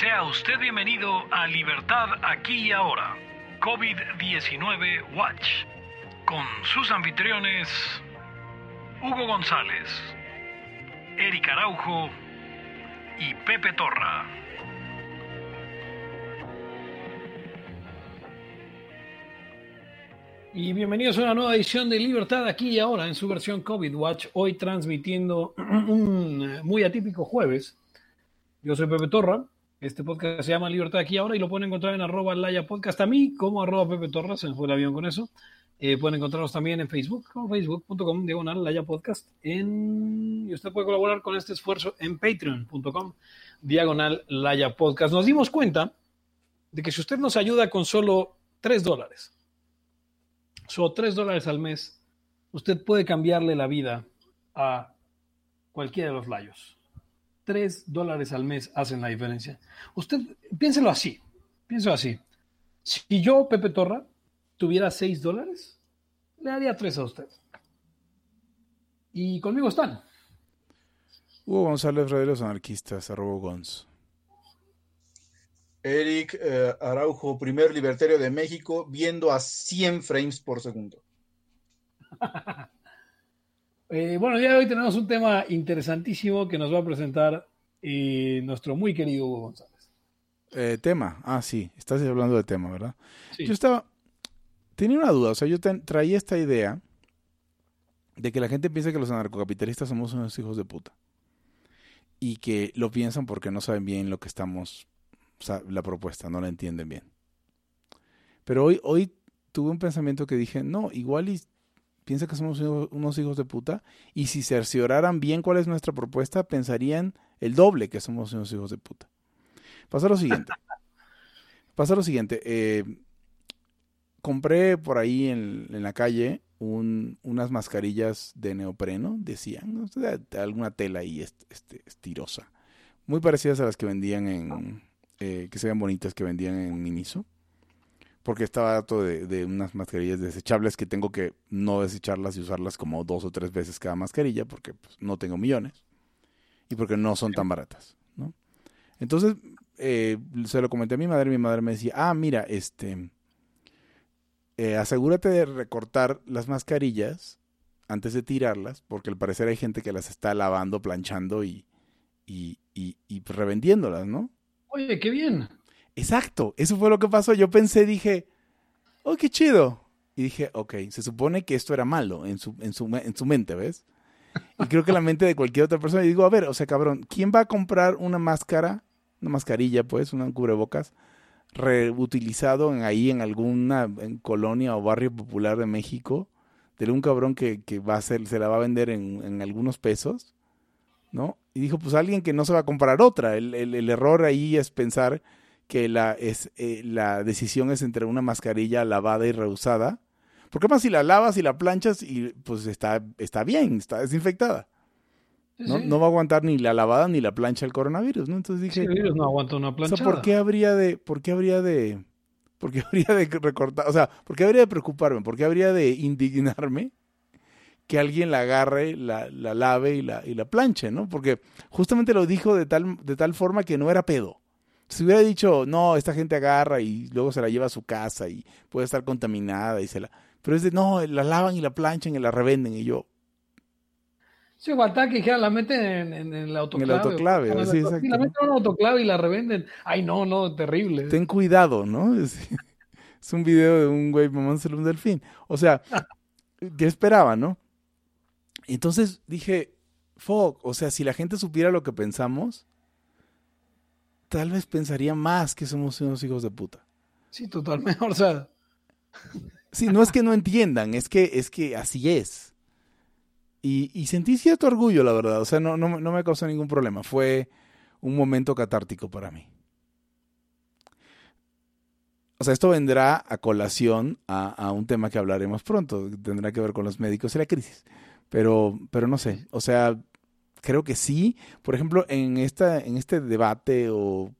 Sea usted bienvenido a Libertad aquí y ahora, COVID-19 Watch, con sus anfitriones Hugo González, Eric Araujo y Pepe Torra. Y bienvenidos a una nueva edición de Libertad aquí y ahora en su versión COVID Watch, hoy transmitiendo un muy atípico jueves. Yo soy Pepe Torra, este podcast se llama Libertad aquí ahora y lo pueden encontrar en arroba laya podcast a mí como arroba Pepe Torres, se me fue el avión con eso. Eh, pueden encontrarnos también en Facebook, como facebook.com diagonal laya podcast. En... Y usted puede colaborar con este esfuerzo en patreon.com diagonal laya podcast. Nos dimos cuenta de que si usted nos ayuda con solo 3 dólares, solo 3 dólares al mes, usted puede cambiarle la vida a cualquiera de los layos 3 dólares al mes hacen la diferencia. Usted piénselo así, piénselo así. Si yo, Pepe Torra, tuviera 6 dólares, le daría 3 a usted. Y conmigo están. Hugo González Red de los Anarquistas, arroba Gonz. Eric eh, Araujo, primer libertario de México, viendo a 100 frames por segundo. Eh, bueno, el día de hoy tenemos un tema interesantísimo que nos va a presentar eh, nuestro muy querido Hugo González. Eh, tema, ah, sí, estás hablando de tema, ¿verdad? Yo estaba, tenía una duda, o sea, yo ten, traía esta idea de que la gente piensa que los anarcocapitalistas somos unos hijos de puta y que lo piensan porque no saben bien lo que estamos, la propuesta, no la entienden bien. Pero hoy, hoy tuve un pensamiento que dije, no, igual y piensa que somos unos hijos de puta, y si cercioraran bien cuál es nuestra propuesta, pensarían el doble que somos unos hijos de puta. Pasa lo siguiente. Pasa lo siguiente. Eh, compré por ahí en, la calle unas mascarillas de neopreno, decían, ¿no? de, alguna tela ahí este, estirosa, muy parecidas a las que vendían en, eh, que se vean bonitas, que vendían en Miniso porque estaba harto de, unas mascarillas desechables que tengo que no desecharlas y usarlas como dos o tres veces cada mascarilla porque pues, no tengo millones y porque no son tan baratas, ¿no? Entonces eh, se lo comenté a mi madre, mi madre me decía, ah, mira, este, eh, asegúrate de recortar las mascarillas antes de tirarlas porque al parecer hay gente que las está lavando, planchando y, y, y, y revendiéndolas, ¿no? Oye, qué bien. Exacto, eso fue lo que pasó. Yo pensé, dije, oh, qué chido. Y dije, ok, se supone que esto era malo en su, en su, en su mente, ¿ves? Y creo que la mente de cualquier otra persona, y digo, a ver, o sea, cabrón, ¿quién va a comprar una máscara, una mascarilla, pues, una cubrebocas, reutilizado en, ahí en alguna colonia o barrio popular de México, de un cabrón que, que va a ser, se la va a vender en, en, algunos pesos, ¿no? Y dijo, pues alguien que no se va a comprar otra. El, el, el error ahí es pensar que la, es, eh, la decisión es entre una mascarilla lavada y reusada. Porque además si la lavas y la planchas, y pues está, está bien, está desinfectada. No, no, va a aguantar ni la lavada ni la plancha el coronavirus, ¿no? Entonces dije... Sí, el virus no aguanta una plancha. O sea, ¿por qué habría de... ¿Por qué habría de... ¿Por qué habría de recortar? O sea, ¿por qué habría de preocuparme? ¿Por qué habría de indignarme que alguien la agarre, la, la lave y la, y la planche, ¿no? Porque justamente lo dijo de tal, de tal forma que no era pedo. Si hubiera dicho, no, esta gente agarra y luego se la lleva a su casa y puede estar contaminada y se la... Pero es de, no, la lavan y la planchan y la revenden y yo... Sí, o ataque, que la meten en, en, autoclave. En el autoclave, sí, exacto. la meten en la autoclave y la revenden. Ay, no, no, terrible. Ten cuidado, ¿no? Es, un video de un güey mamándoselo un delfín. O sea, ya esperaba, ¿no? Entonces dije, fuck, o sea, si la gente supiera lo que pensamos, tal vez pensaría más que somos unos hijos de puta. Sí, totalmente. O sea. Sí, no es que no entiendan, es que, es que así es. Y, y sentí cierto orgullo, la verdad. O sea, no, no, no, me causó ningún problema. Fue un momento catártico para mí. O sea, esto vendrá a colación a, a un tema que hablaremos pronto. Tendrá que ver con los médicos y la crisis. Pero, pero no sé. O sea, creo que sí. Por ejemplo, en, esta, en este debate o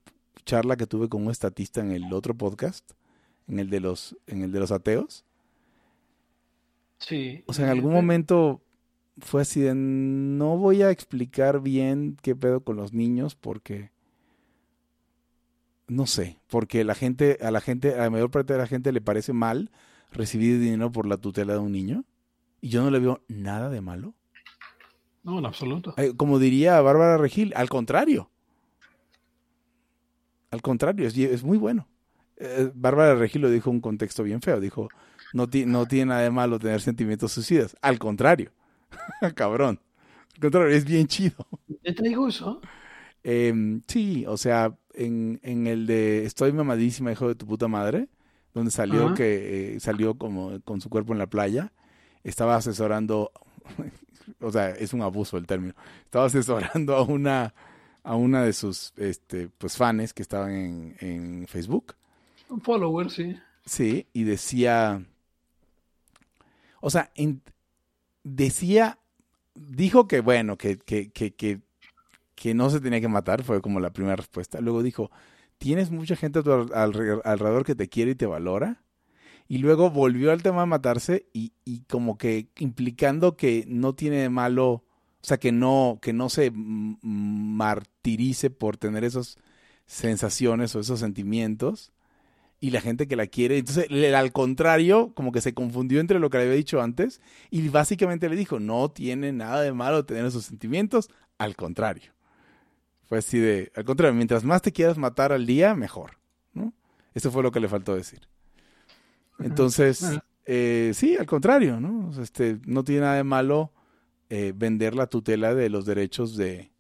charla que tuve con un estatista en el otro podcast, en el de los, en el de los ateos. Sí. O sea, en algún este momento fue así de no voy a explicar bien qué pedo con los niños porque no sé, porque la gente, a la gente, a la mayor parte de la gente le parece mal recibir dinero por la tutela de un niño. Y yo no le veo nada de malo. No, en absoluto. Eh, como diría Bárbara Regil, al contrario. Al contrario, es, muy bueno. Eh, Bárbara Regil lo dijo en un contexto bien feo. Dijo, no, no tiene nada de malo tener sentimientos suicidas. Al contrario. Cabrón. Al contrario, es bien chido. ¿Te digo eso? Em, sí, o sea, en, en, el de Estoy mamadísima, hijo de tu puta madre, donde salió que eh, salió como con su cuerpo en la playa, estaba asesorando, o sea, es un abuso el término, estaba asesorando a una a una de sus este pues fans que estaban en, en Facebook. Un follower, sí. Sí, y decía, o sea, decía, dijo que bueno, que, que, que, que que no se tenía que matar, fue como la primera respuesta. Luego dijo, tienes mucha gente a tu alrededor que te quiere y te valora. Y luego volvió al tema de matarse y, y como que implicando que no tiene de malo, o sea, que no, que no se martirice por tener esas sensaciones o esos sentimientos y la gente que la quiere. Entonces, al contrario, como que se confundió entre lo que le había dicho antes y básicamente le dijo, no tiene nada de malo tener esos sentimientos, al contrario. Fue así de, al contrario, mientras más te quieras matar al día, mejor, ¿no? Eso fue lo que le faltó decir. Entonces, eh, sí, al contrario, ¿no? Este, no tiene nada de malo eh, vender la tutela de los derechos de,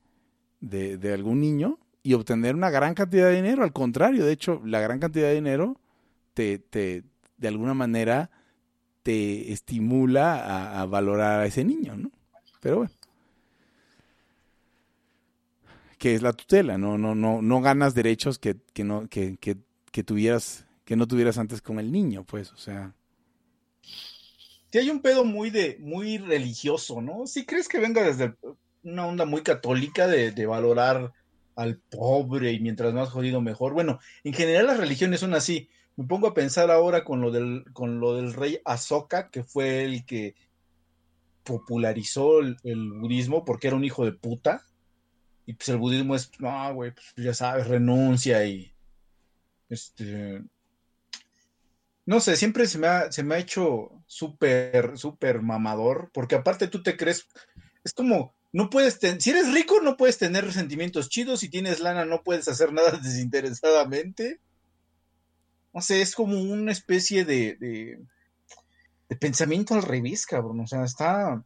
de, algún niño y obtener una gran cantidad de dinero. Al contrario, de hecho, la gran cantidad de dinero te, te de alguna manera, te estimula a, a valorar a ese niño, ¿no? Pero bueno que es la tutela, no, no, no, no ganas derechos que, que no, que, que, que, tuvieras, que no tuvieras antes con el niño, pues, o sea. Sí, hay un pedo muy de, muy religioso, ¿no? ¿Sí crees que venga desde una onda muy católica de, de valorar al pobre y mientras más jodido mejor? Bueno, en general las religiones son así. Me pongo a pensar ahora con lo del, con lo del rey Asoka, que fue el que popularizó el, el budismo porque era un hijo de puta y pues el budismo es, no, güey, pues ya sabes, renuncia y. Este. No sé, siempre se me ha, se me ha hecho súper, súper mamador, porque aparte tú te crees. Es como, no puedes tener. Si eres rico, no puedes tener sentimientos chidos. Si tienes lana, no puedes hacer nada desinteresadamente. No sé, es como una especie de, de, pensamiento al revés, cabrón. O sea, está.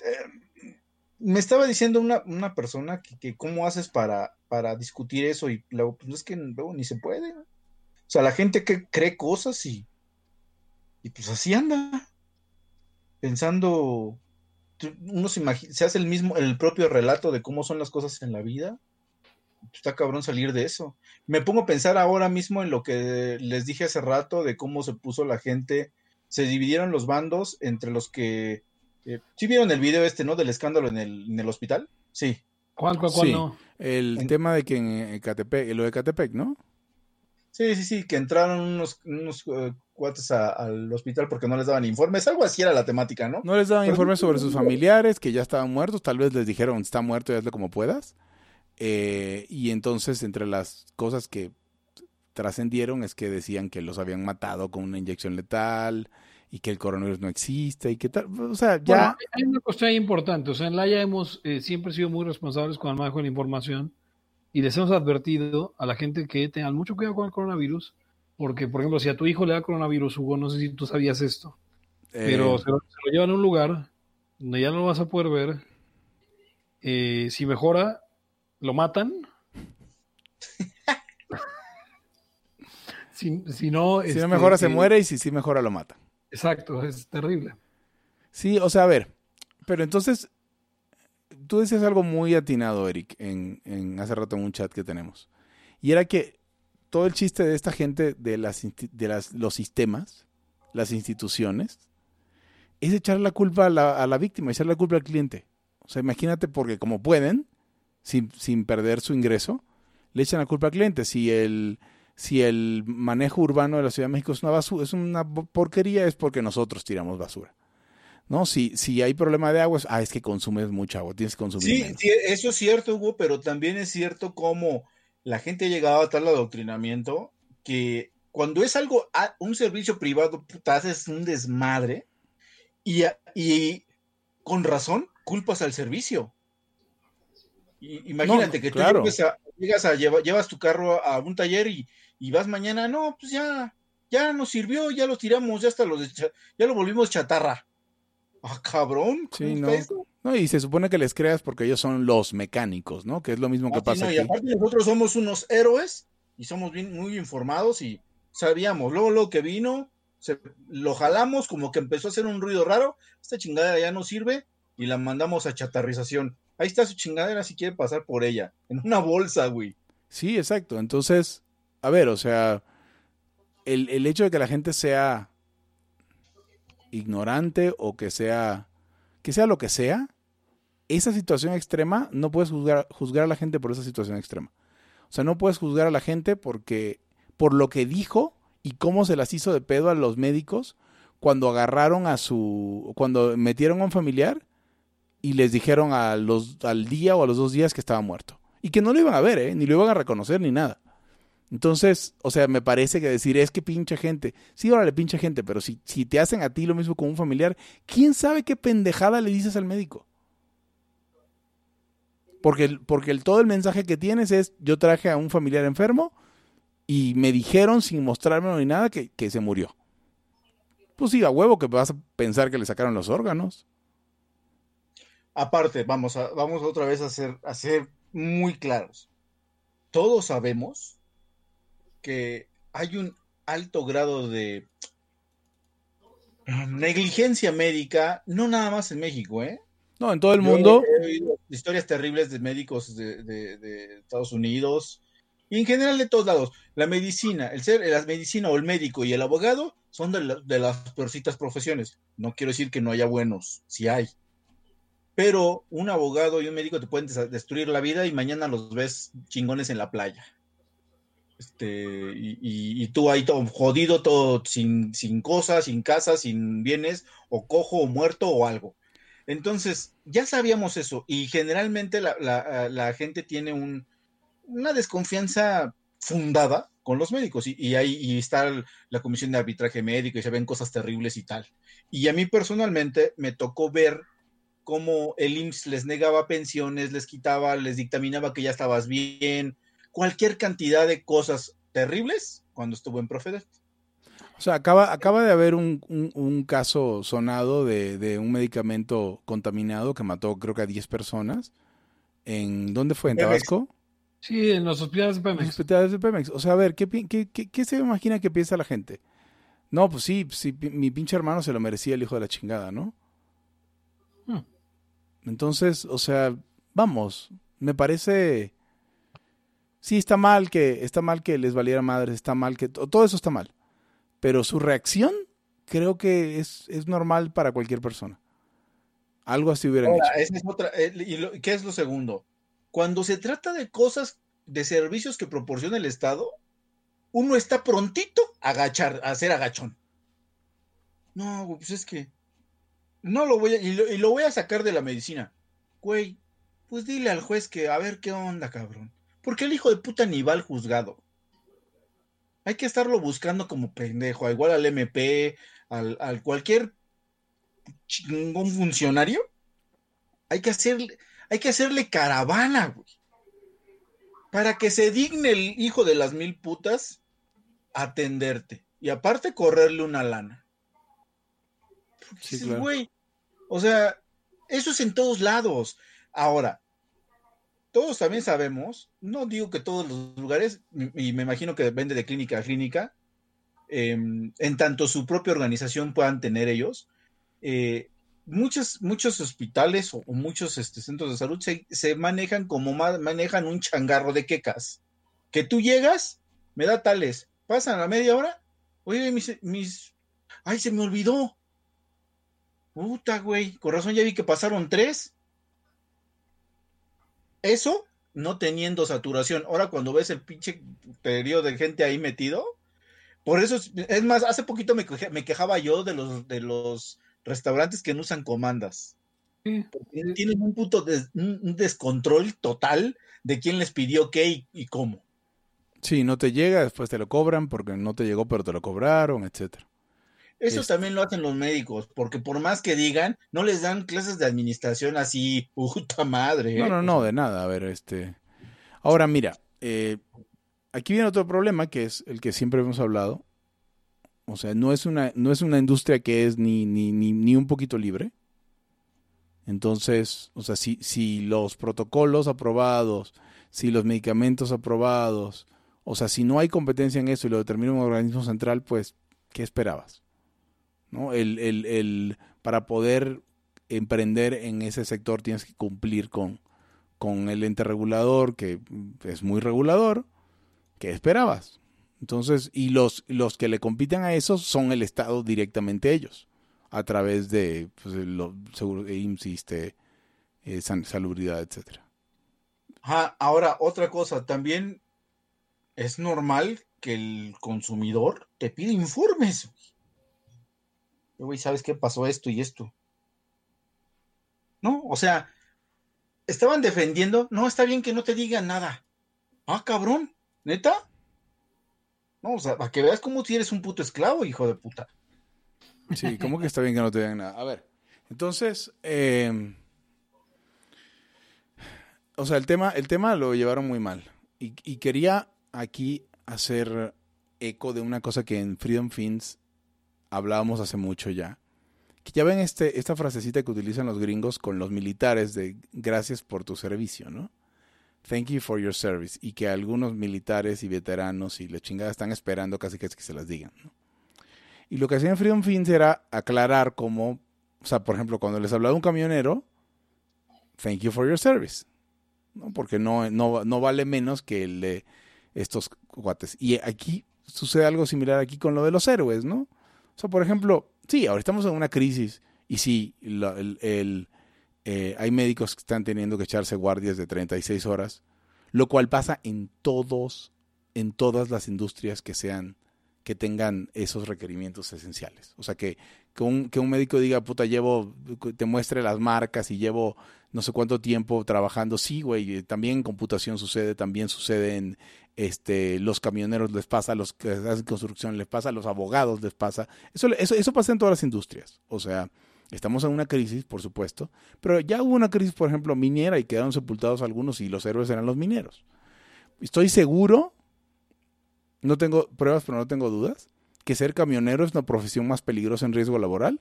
Eh, me estaba diciendo una, una persona que, cómo haces para, para discutir eso y luego, pues es que luego ni se puede. O sea, la gente que cree cosas y, y pues así anda. Pensando, uno se, imagina, se hace el mismo, el propio relato de cómo son las cosas en la vida. Está cabrón salir de eso. Me pongo a pensar ahora mismo en lo que les dije hace rato de cómo se puso la gente, se dividieron los bandos entre los que eh, ¿Sí vieron el video este, no? Del escándalo en el, en el hospital. Sí. ¿Cuál, cuál, cuál no? El tema de que en Ecatepec, lo de Catepec, ¿no? Sí, sí, sí, que entraron unos, unos uh, cuates al hospital porque no les daban informes. Algo así era la temática, ¿no? No les daban informes sobre sus familiares que ya estaban muertos. Tal vez les dijeron, está muerto y hazlo como puedas. Eh, y entonces, entre las cosas que trascendieron es que decían que los habían matado con una inyección letal, y que el coronavirus no existe y que tal. O sea, ya. hay una cosa importante. O sea, en la ya hemos eh, siempre sido muy responsables con el manejo de la información y les hemos advertido a la gente que tengan mucho cuidado con el coronavirus. Porque, por ejemplo, si a tu hijo le da coronavirus, Hugo, no sé si tú sabías esto, pero eh. se lo, llevan a un lugar donde ya no lo vas a poder ver. Eh, si mejora, lo matan. si, no, si no este, mejora, se muere y si sí mejora, lo mata. Exacto, es terrible. Sí, o sea, a ver, pero entonces, tú decías algo muy atinado, Eric, en, en hace rato en un chat que tenemos. Y era que todo el chiste de esta gente de, las, de las, los sistemas, las instituciones, es echar la culpa a la, a la víctima, echar la culpa al cliente. O sea, imagínate, porque como pueden, sin, sin perder su ingreso, le echan la culpa al cliente. Si el si el manejo urbano de la Ciudad de México es una basura, es una porquería, es porque nosotros tiramos basura. ¿No? Si, si hay problema de agua, es, ah, es que consumes mucha agua, tienes que consumir sí, Sí, eso es cierto, Hugo, pero también es cierto como la gente ha llegado a tal adoctrinamiento que cuando es algo, un servicio privado, puta, haces un desmadre y, y con razón culpas al servicio. imagínate que tú llegas a, llevas tu carro a un taller y, vas mañana, no, pues ya, ya nos sirvió, ya lo tiramos, ya hasta lo ya lo volvimos chatarra. Ah, cabrón. Sí, no. no. Y se supone que les creas porque ellos son los mecánicos, ¿no? Que es lo mismo que ah, pasa. No, y aparte nosotros somos unos héroes y somos bien, muy informados y sabíamos, luego lo que vino, lo jalamos, como que empezó a hacer un ruido raro, esta chingadera ya no sirve y la mandamos a chatarrización. Ahí está su chingadera si quiere pasar por ella, en una bolsa, güey. Sí, exacto. Entonces, a ver, o sea, el, el hecho de que la gente sea ignorante o que sea, que sea lo que sea, esa situación extrema, no puedes juzgar, juzgar a la gente por esa situación extrema. O sea, no puedes juzgar a la gente porque, por lo que dijo y cómo se las hizo de pedo a los médicos cuando agarraron a su, cuando metieron a un familiar y les dijeron a los, al día o a los dos días que estaba muerto. Y que no lo iban a ver, ¿eh? ni lo iban a reconocer ni nada. Entonces, o sea, me parece que decir es que pinche gente, sí, órale, pinche gente, pero si, si te hacen a ti lo mismo con un familiar, ¿quién sabe qué pendejada le dices al médico? Porque, porque el, todo el mensaje que tienes es, yo traje a un familiar enfermo y me dijeron sin mostrarme ni nada que, que se murió. Pues sí, a huevo que vas a pensar que le sacaron los órganos. Aparte, vamos, a, vamos otra vez a ser, a ser muy claros. Todos sabemos que hay un alto grado de negligencia médica, no nada más en México, ¿eh? No, en todo el mundo. He oído historias terribles de médicos de, Estados Unidos y en general de todos lados. La medicina, el ser, la medicina o el médico y el abogado son de, de las peorcitas profesiones. No quiero decir que no haya buenos, si hay. Pero un abogado y un médico te pueden destruir la vida y mañana los ves chingones en la playa. Este, y, tú ahí todo jodido, todo sin, sin cosas, sin casa, sin bienes, o cojo, o muerto, o algo. Entonces, ya sabíamos eso, y generalmente la, gente tiene un, una desconfianza fundada con los médicos, y, ahí está la comisión de arbitraje médico, y se ven cosas terribles y tal. Y a mí personalmente me tocó ver cómo el IMSS les negaba pensiones, les quitaba, les dictaminaba que ya estabas bien, cualquier cantidad de cosas terribles cuando estuvo en Profedet. O sea, acaba, acaba de haber un, un, caso sonado de, de, un medicamento contaminado que mató creo que a 10 personas. ¿En dónde fue? ¿En Tabasco? Sí, en los hospitales de Pemex. los hospitales de Pemex. O sea, a ver, ¿qué, qué, qué, qué se imagina que piensa la gente? No, pues sí, sí, mi pinche hermano se lo merecía el hijo de la chingada, ¿no? Hmm. Entonces, o sea, vamos, me parece sí está mal que está mal que les valiera madres, está mal que todo eso está mal. Pero su reacción creo que es, es normal para cualquier persona. Algo así hubieran hecho. es otra, eh, y ¿Qué es lo segundo? Cuando se trata de cosas, de servicios que proporciona el Estado, uno está prontito a agachar, a hacer agachón. No, pues es que no lo voy a, y lo, y lo voy a sacar de la medicina. Güey, pues dile al juez que a ver qué onda, cabrón. Porque el hijo de puta ni va al juzgado. Hay que estarlo buscando como pendejo, igual al MP, al, cualquier chingón funcionario. Hay que hacerle, hay que hacerle caravana, güey. Para que se digne el hijo de las mil putas atenderte. Y aparte correrle una lana. Sí, güey. O sea, eso es en todos lados. Ahora, todos también sabemos, no digo que todos los lugares, y me imagino que depende de clínica a clínica, em, en tanto su propia organización puedan tener ellos, eh, muchos, muchos hospitales o, muchos este, centros de salud se, manejan como manejan un changarro de quecas. Que tú llegas, me da tales, pasan la media hora, oye, mis, ay, se me olvidó. Puta, güey, con razón ya vi que pasaron tres. Eso no teniendo saturación. Ahora cuando ves el pinche periodo de gente ahí metido, por eso es, más, hace poquito me, quejaba yo de los, de los restaurantes que no usan comandas. Tienen un punto de un descontrol total de quién les pidió qué y, cómo. Sí, no te llega, después te lo cobran porque no te llegó, pero te lo cobraron, etcétera. Eso este también lo hacen los médicos, porque por más que digan, no les dan clases de administración así, puta madre. No, no, no, de nada. A ver, este. Ahora, mira, eh, aquí viene otro problema que es el que siempre hemos hablado. O sea, no es una, no es una industria que es ni, ni, ni, ni un poquito libre. Entonces, o sea, si, si los protocolos aprobados, si los medicamentos aprobados, o sea, si no hay competencia en eso y lo determina un organismo central, pues, ¿qué esperabas? ¿No? El, el, el, para poder emprender en ese sector tienes que cumplir con, con el ente regulador, que es muy regulador, ¿qué esperabas? Entonces, y los, los que le compiten a eso son el Estado directamente ellos, a través de pues, lo, seguro, insiste, eh, salubridad, etcétera. ahora, otra cosa, también es normal que el consumidor te pida informes. Güey, ¿sabes qué pasó esto y esto? ¿No? O sea, estaban defendiendo, no, está bien que no te digan nada. Ah, cabrón, neta. No, o sea, para que veas cómo si eres un puto esclavo, hijo de puta. Sí, ¿cómo que está bien que no te digan nada? A ver, entonces, em, o sea, el tema, el tema lo llevaron muy mal. Y, y, quería aquí hacer eco de una cosa que en Freedom Fins hablábamos hace mucho ya ya ven este, esta frasecita que utilizan los gringos con los militares de gracias por tu servicio, ¿no? Thank you for your service. Y que algunos militares y veteranos y la chingada están esperando casi que, que se las digan. Y lo que hacían Freedom Fins era aclarar cómo, o sea, por ejemplo, cuando les hablaba un camionero, thank you for your service, ¿no? Porque no, no, no vale menos que el de estos cuates. Y aquí sucede algo similar aquí con lo de los héroes, ¿no? O por ejemplo, Sí, ahora estamos en una crisis y sí, el, eh, hay médicos que están teniendo que echarse guardias de 36 horas, lo cual pasa en todos, en todas las industrias que sean, que tengan esos requerimientos esenciales. O sea, que, que, un, que un médico diga, puta, llevo, te muestre las marcas y llevo no sé cuánto tiempo trabajando. Sí, güey, también en computación sucede, también sucede en, este, los camioneros les pasa, los que hacen construcción les pasa, los abogados les pasa. Eso, eso, eso pasa en todas las industrias. O sea, estamos en una crisis, por supuesto, pero ya hubo una crisis, por ejemplo, minera y quedaron sepultados algunos y los héroes eran los mineros. Estoy seguro, no tengo pruebas, pero no tengo dudas, que ser camionero es una profesión más peligrosa en riesgo laboral,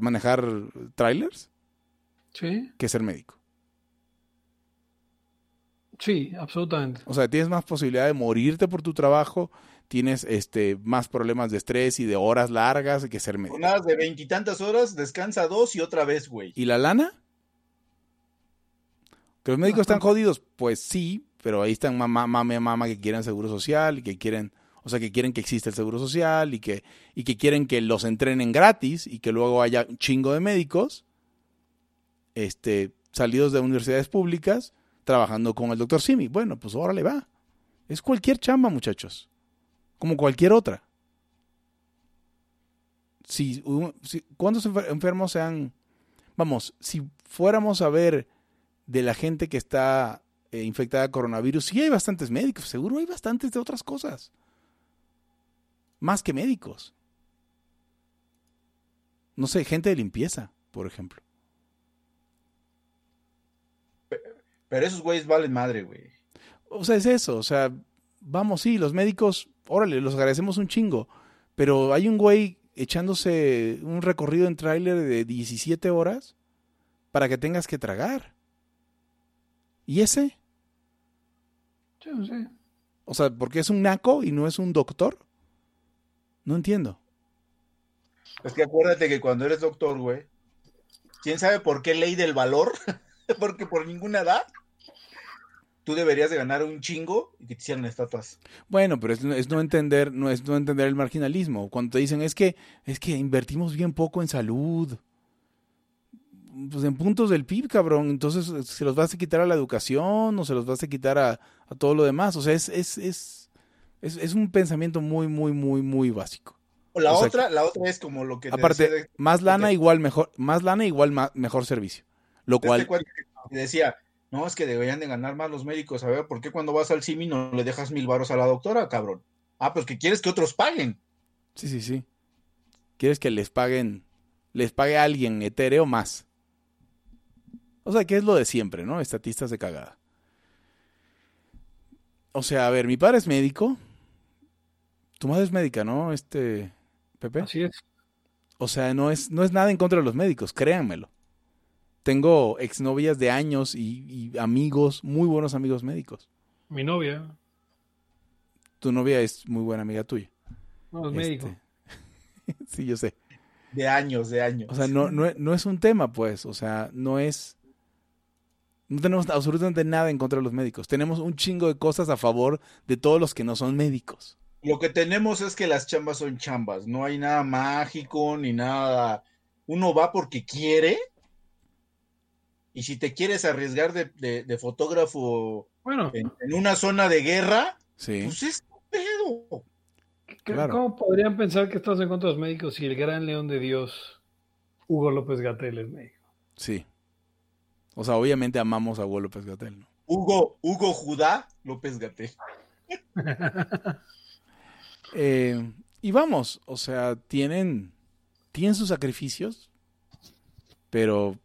manejar trailers, ¿Sí? que ser médico. Sí, absolutamente. O sea, tienes más posibilidad de morirte por tu trabajo, tienes este más problemas de estrés y de horas largas que ser médico. Unas de veintitantas horas, descansa dos y otra vez, güey. ¿Y la lana? ¿Que los médicos están jodidos? Pues sí, pero ahí están mamá, mamá, mamá que quieren seguro social y que quieren, o sea, que quieren que exista el seguro social y que, y que quieren que los entrenen gratis y que luego haya un chingo de médicos este, salidos de universidades públicas trabajando con el doctor Simi. Bueno, pues ahora le va. Es cualquier chamba, muchachos. Como cualquier otra. Si, ¿Cuántos enfermos se han... Vamos, si fuéramos a ver de la gente que está eh, infectada de coronavirus, sí hay bastantes médicos, seguro hay bastantes de otras cosas. Más que médicos. No sé, gente de limpieza, por ejemplo. Pero esos güeyes valen madre, güey. O sea, es eso. O sea, vamos, sí, los médicos, órale, los agradecemos un chingo. Pero hay un güey echándose un recorrido en tráiler de 17 horas para que tengas que tragar. ¿Y ese? Yo no sé. O sea, ¿por qué es un naco y no es un doctor? No entiendo. Es que acuérdate que cuando eres doctor, güey, ¿quién sabe por qué ley del valor? Porque por ninguna edad tú deberías de ganar un chingo y que te hicieran estatuas. Bueno, pero es, no entender, no es no entender el marginalismo. Cuando te dicen es que es que invertimos bien poco en salud. Pues en puntos del PIB, cabrón. Entonces, ¿se los vas a quitar a la educación o se los vas a quitar a, todo lo demás? O sea, es, es, es, es, un pensamiento muy, muy, muy, muy básico. la otra, la otra es como lo que aparte, más lana igual mejor, más lana igual mejor servicio. Lo cual decía, No, es que deberían de ganar más los médicos. A ver, ¿por qué cuando vas al CIMI no le dejas mil varos a la doctora, cabrón? Ah, pues que quieres que otros paguen. Sí, sí, sí. Quieres que les paguen, les pague a alguien etéreo más. O sea, que es lo de siempre, ¿no? Estatistas de cagada. O sea, a ver, mi padre es médico. Tu madre es médica, ¿no? Este, Pepe. Así es. O sea, no es, no es nada en contra de los médicos, créanmelo. Tengo exnovias de años y, amigos, muy buenos amigos médicos. Mi novia. Tu novia es muy buena amiga tuya. No, es médico. Este, sí, yo sé. De años, de años. O sea, no, no, no es un tema, pues. O sea, no es no tenemos absolutamente nada en contra de los médicos. Tenemos un chingo de cosas a favor de todos los que no son médicos. Lo que tenemos es que las chambas son chambas. No hay nada mágico ni nada. Uno va porque quiere. Y si te quieres arriesgar de, fotógrafo bueno. en, una zona de guerra, sí. pues es pedo. ¿Cómo podrían pensar que estás en contra de los médicos si el gran león de Dios, Hugo López Gatel, es médico? Sí. O sea, obviamente amamos a Hugo López Gatel, ¿no? Hugo, Hugo Judá López Gatel. Eh, y vamos, o sea, tienen, tienen sus sacrificios, pero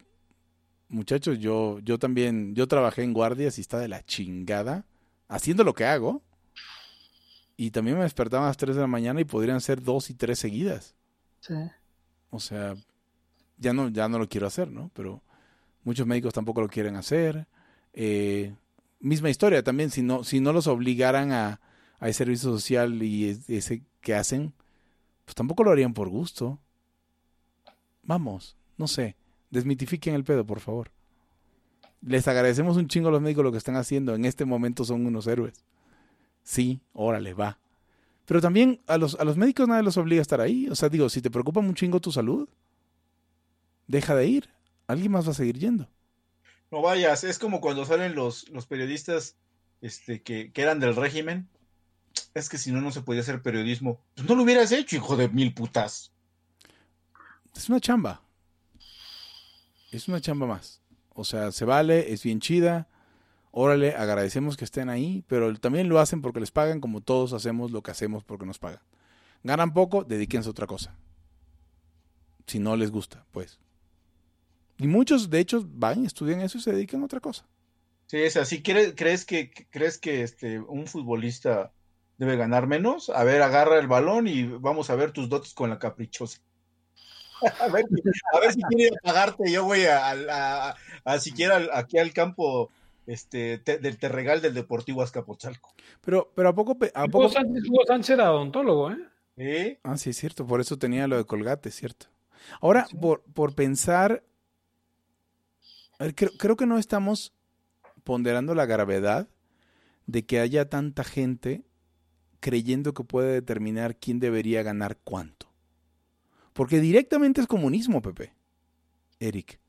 muchachos, yo, yo también, yo trabajé en guardias y está de la chingada, haciendo lo que hago. Y también me despertaba a las 3 de la mañana y podrían ser dos y tres seguidas. Sí. O sea, ya no, ya no lo quiero hacer, ¿no? Pero Muchos médicos tampoco lo quieren hacer. Eh, misma historia también, si no, si no los obligaran a, ese servicio social y ese que hacen, pues tampoco lo harían por gusto. Vamos, no sé, desmitifiquen el pedo, por favor. Les agradecemos un chingo a los médicos lo que están haciendo. En este momento son unos héroes. Sí, órale, va. Pero también a los, a los médicos nadie los obliga a estar ahí. O sea, digo, si te preocupa un chingo tu salud, deja de ir alguien más va a seguir yendo. No vayas, es como cuando salen los, los periodistas este, que, eran del régimen. Es que si no, no se podía hacer periodismo. Pues no lo hubieras hecho, hijo de mil putas. Es una chamba. Es una chamba más. O sea, se vale, es bien chida. Órale, agradecemos que estén ahí, pero también lo hacen porque les pagan como todos hacemos lo que hacemos porque nos pagan. Ganan poco, dedíquense a otra cosa. Si no les gusta, pues. Y muchos, de hecho, van, estudian eso y se dedican a otra cosa. Sí, es así. ¿Crees que, crees que este, un futbolista debe ganar menos? A ver, agarra el balón y vamos a ver tus dotes con la caprichosa. a, ver, si quiere pagarte. Yo voy a, siquiera aquí al campo este, del Terregal del Deportivo Azcapotzalco. Pero, pero ¿a poco... A poco... Hugo Sánchez era odontólogo, ¿eh? ¿Sí? Ah, sí, es cierto. Por eso tenía lo de Colgate, cierto. Ahora, por, por pensar creo, que no estamos ponderando la gravedad de que haya tanta gente creyendo que puede determinar quién debería ganar cuánto. Porque directamente es comunismo, Pepe. Eric.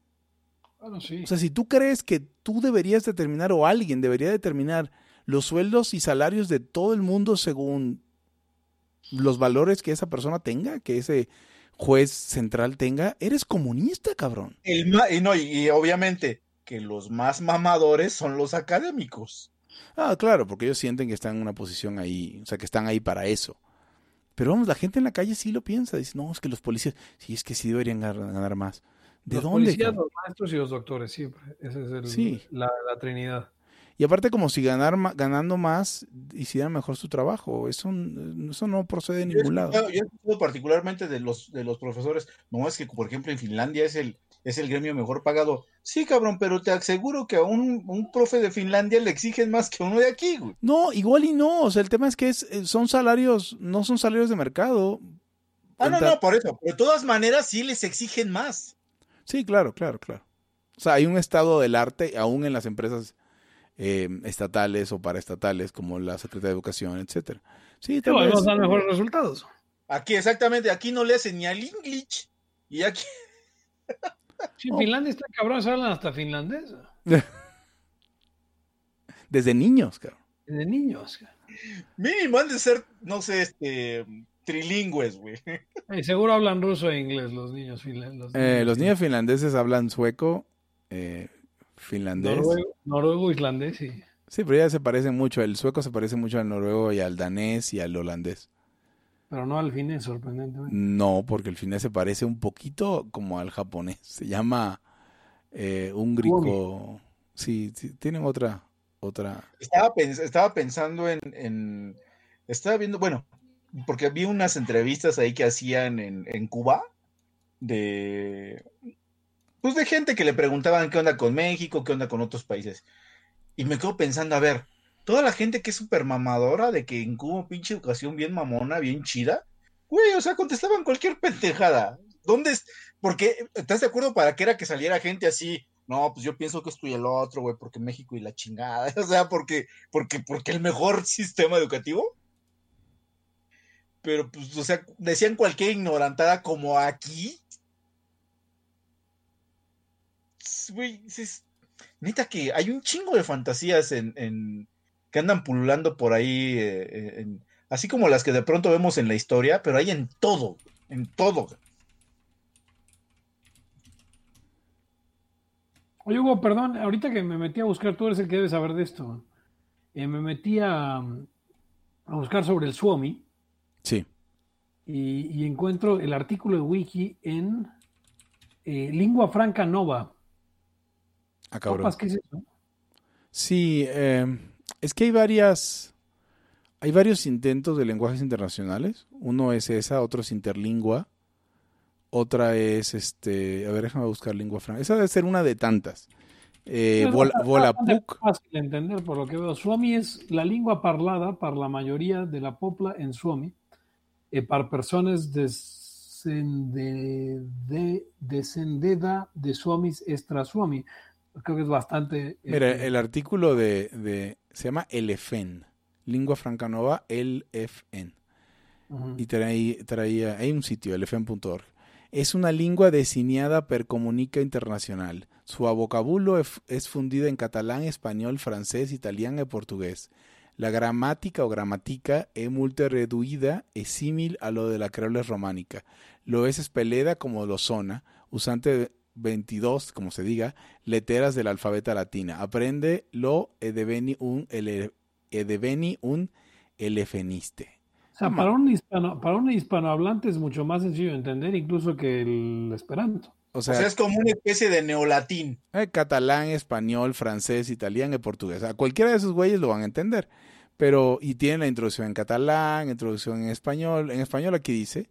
O sea, si tú crees que tú deberías determinar o alguien debería determinar los sueldos y salarios de todo el mundo según los valores que esa persona tenga, que ese juez central tenga, eres comunista, cabrón. El, y, no, y, obviamente que los más mamadores son los académicos. Ah, claro, porque ellos sienten que están en una posición ahí, o sea, que están ahí para eso. Pero vamos, la gente en la calle sí lo piensa, dice, no, es que los policías, sí, es que sí deberían ganar, más. ¿De los dónde? Policías, los maestros y los doctores, siempre. Esa es el, la, la, trinidad. Y aparte como si ganar, ganando más hicieran mejor su trabajo. Eso, eso no procede de ningún lado. Yo he particularmente de los, de los profesores. No es que, por ejemplo, en Finlandia es el, es el gremio mejor pagado. Sí, cabrón, pero te aseguro que a un, un profe de Finlandia le exigen más que a uno de aquí, güey. No, igual y no. O sea, el tema es que es, eh, son salarios, no son salarios de mercado. Ah, no, no, por eso. de todas maneras sí les exigen más. Sí, claro, claro, claro. O sea, hay un estado del arte, aún en las empresas eh, estatales o paraestatales como la Secretaría de Educación, etcétera. Sí, tal vez. dan mejores resultados. Aquí, exactamente, aquí no le hacen ni al English. Y aquí. Sí, en Finlandia está cabrón, se hablan hasta finlandés. Desde niños, cabrón. Desde niños, cabrón. Mínimo han de ser, no sé, este, trilingües, güey. seguro hablan ruso e inglés los niños finlandeses. Eh, los niños finlandeses hablan sueco, eh, finlandés. Noruego, islandés, sí. Sí, pero ya se parecen mucho. El sueco se parece mucho al noruego y al danés y al holandés. Pero no al finés, sorprendentemente. No, porque el finés se parece un poquito como al japonés. Se llama eh, húngrico. Sí, sí, tienen otra, otra. Estaba, estaba pensando en, estaba viendo, bueno, porque vi unas entrevistas ahí que hacían en, en Cuba de, pues de gente que le preguntaban qué onda con México, qué onda con otros países. Y me quedo pensando, a ver, toda la gente que es súper mamadora de que en Cuba pinche educación bien mamona, bien chida, güey, o sea, contestaban cualquier pendejada. ¿Dónde es? Porque, ¿estás de acuerdo para qué era que saliera gente así? No, pues yo pienso que esto y el otro, güey, porque México y la chingada. O sea, porque, porque, porque el mejor sistema educativo. Pero, pues, o sea, decían cualquier ignorantada como aquí. Güey, neta que hay un chingo de fantasías en que andan pululando por ahí, eh, eh, así como las que de pronto vemos en la historia, pero hay en todo, en todo. Oye, Hugo, perdón, ahorita que me metí a buscar, tú eres el que debe saber de esto. Eh, me metí a, buscar sobre el Suomi. Sí. Y, encuentro el artículo de Wiki en Lingua Franca Nova. Ah, ¿Qué es eso? Sí, eh, es que hay varias, hay varios intentos de lenguajes internacionales. Uno es esa, otro es interlingua, otra es este, a ver, déjame buscar lengua franca. Esa debe ser una de tantas. Eh, Volapuk. Fácil de entender por lo que veo. Suomi es la lengua parlada por la mayoría de la popla en Suomi, eh, para personas descendida de Suomis extra Suomi. Creo que es bastante. Mira, este, el artículo de, se llama ELEFEN, Lingua Franca Nova, ELFN. Y traía, hay un sitio, elefen.org. Es una lengua designada per comunica internacional. Su vocabulario es fundida en catalán, español, francés, italiano y portugués. La gramática o gramática es muy reduida es símil a lo de la creoles románica. Lo es espeleda como lo zona, usante 22, como se diga, letras del alfabeto latina. Aprende lo edeveni un, ele, edeveni un elefeniste. O sea, para un, hispano, para un hispanohablante es mucho más sencillo de entender incluso que el esperanto. O sea, es como una especie de neolatín. Eh, catalán, español, francés, italiano y portugués. A cualquiera de esos güeyes lo van a entender. Pero, y tiene la introducción en catalán, introducción en español. En español aquí dice,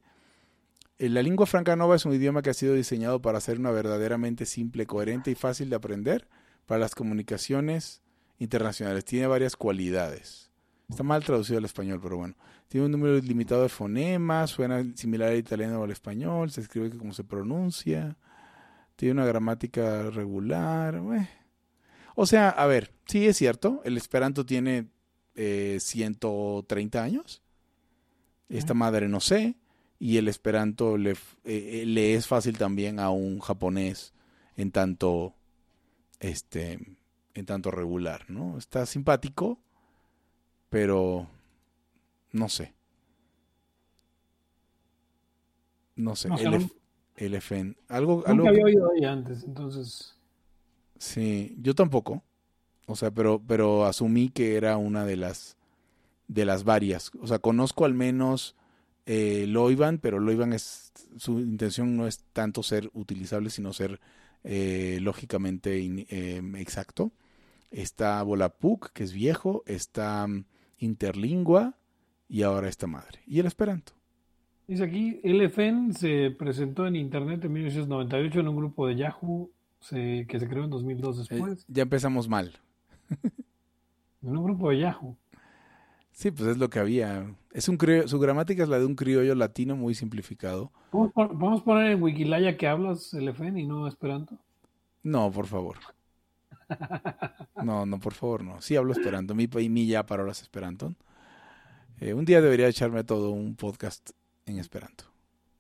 la lengua franca nova es un idioma que ha sido diseñado para ser una verdaderamente simple, coherente y fácil de aprender para las comunicaciones internacionales. Tiene varias cualidades. Está mal traducido al español, pero bueno. Tiene un número limitado de fonemas, suena similar al italiano o al español, se escribe como se pronuncia, tiene una gramática regular. O sea, a ver, sí es cierto, el esperanto tiene 130 eh, años. Esta madre no sé y el esperanto le, eh, le, es fácil también a un japonés en tanto este en tanto regular, ¿no? Está simpático, pero no sé. No sé, el, el FN. Algo, algo había oído ahí antes, entonces. Sí, yo tampoco. O sea, pero, pero asumí que era una de las de las varias. O sea, conozco al menos eh, Loivan, pero Loivan es su intención no es tanto ser utilizable, sino ser eh, lógicamente em, exacto. Está Volapuk, que es viejo, está mm, Interlingua y ahora esta madre. Y el Esperanto. Dice aquí, LFN se presentó en Internet en 1998 en un grupo de Yahoo que se creó en 2002 eh, después. ya empezamos mal. en un grupo de Yahoo. Sí, pues es lo que había. Es un su gramática es la de un criollo latino muy simplificado. ¿Vamos a poner en Wikilaya que hablas el FN y no Esperanto? No, por favor. No, no, por favor, no. Sí hablo Esperanto. Mi, mi ya palabras Esperanto. Eh, un día debería echarme todo un podcast en Esperanto.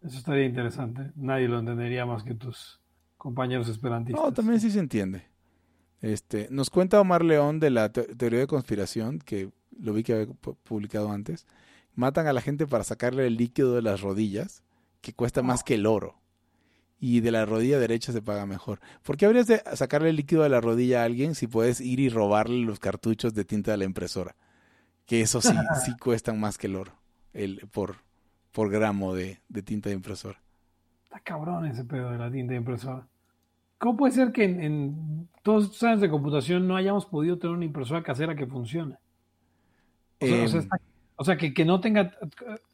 Eso estaría interesante. Nadie lo entendería más que tus compañeros esperantistas. No, también sí se entiende. Este, nos cuenta Omar León de la teoría de conspiración que lo vi que había publicado antes, matan a la gente para sacarle el líquido de las rodillas, que cuesta más que el oro. y de la rodilla derecha se paga mejor. ¿Por qué habrías de sacarle el líquido de la rodilla a alguien si puedes ir y robarle los cartuchos de tinta de la impresora? Que eso sí, sí cuestan más que el oro el, por, por gramo de, tinta de impresora. Está cabrón ese pedo de la tinta de impresora. ¿Cómo puede ser que en, todos estos años de computación no hayamos podido tener una impresora casera que funcione? O sea, em, que, no tenga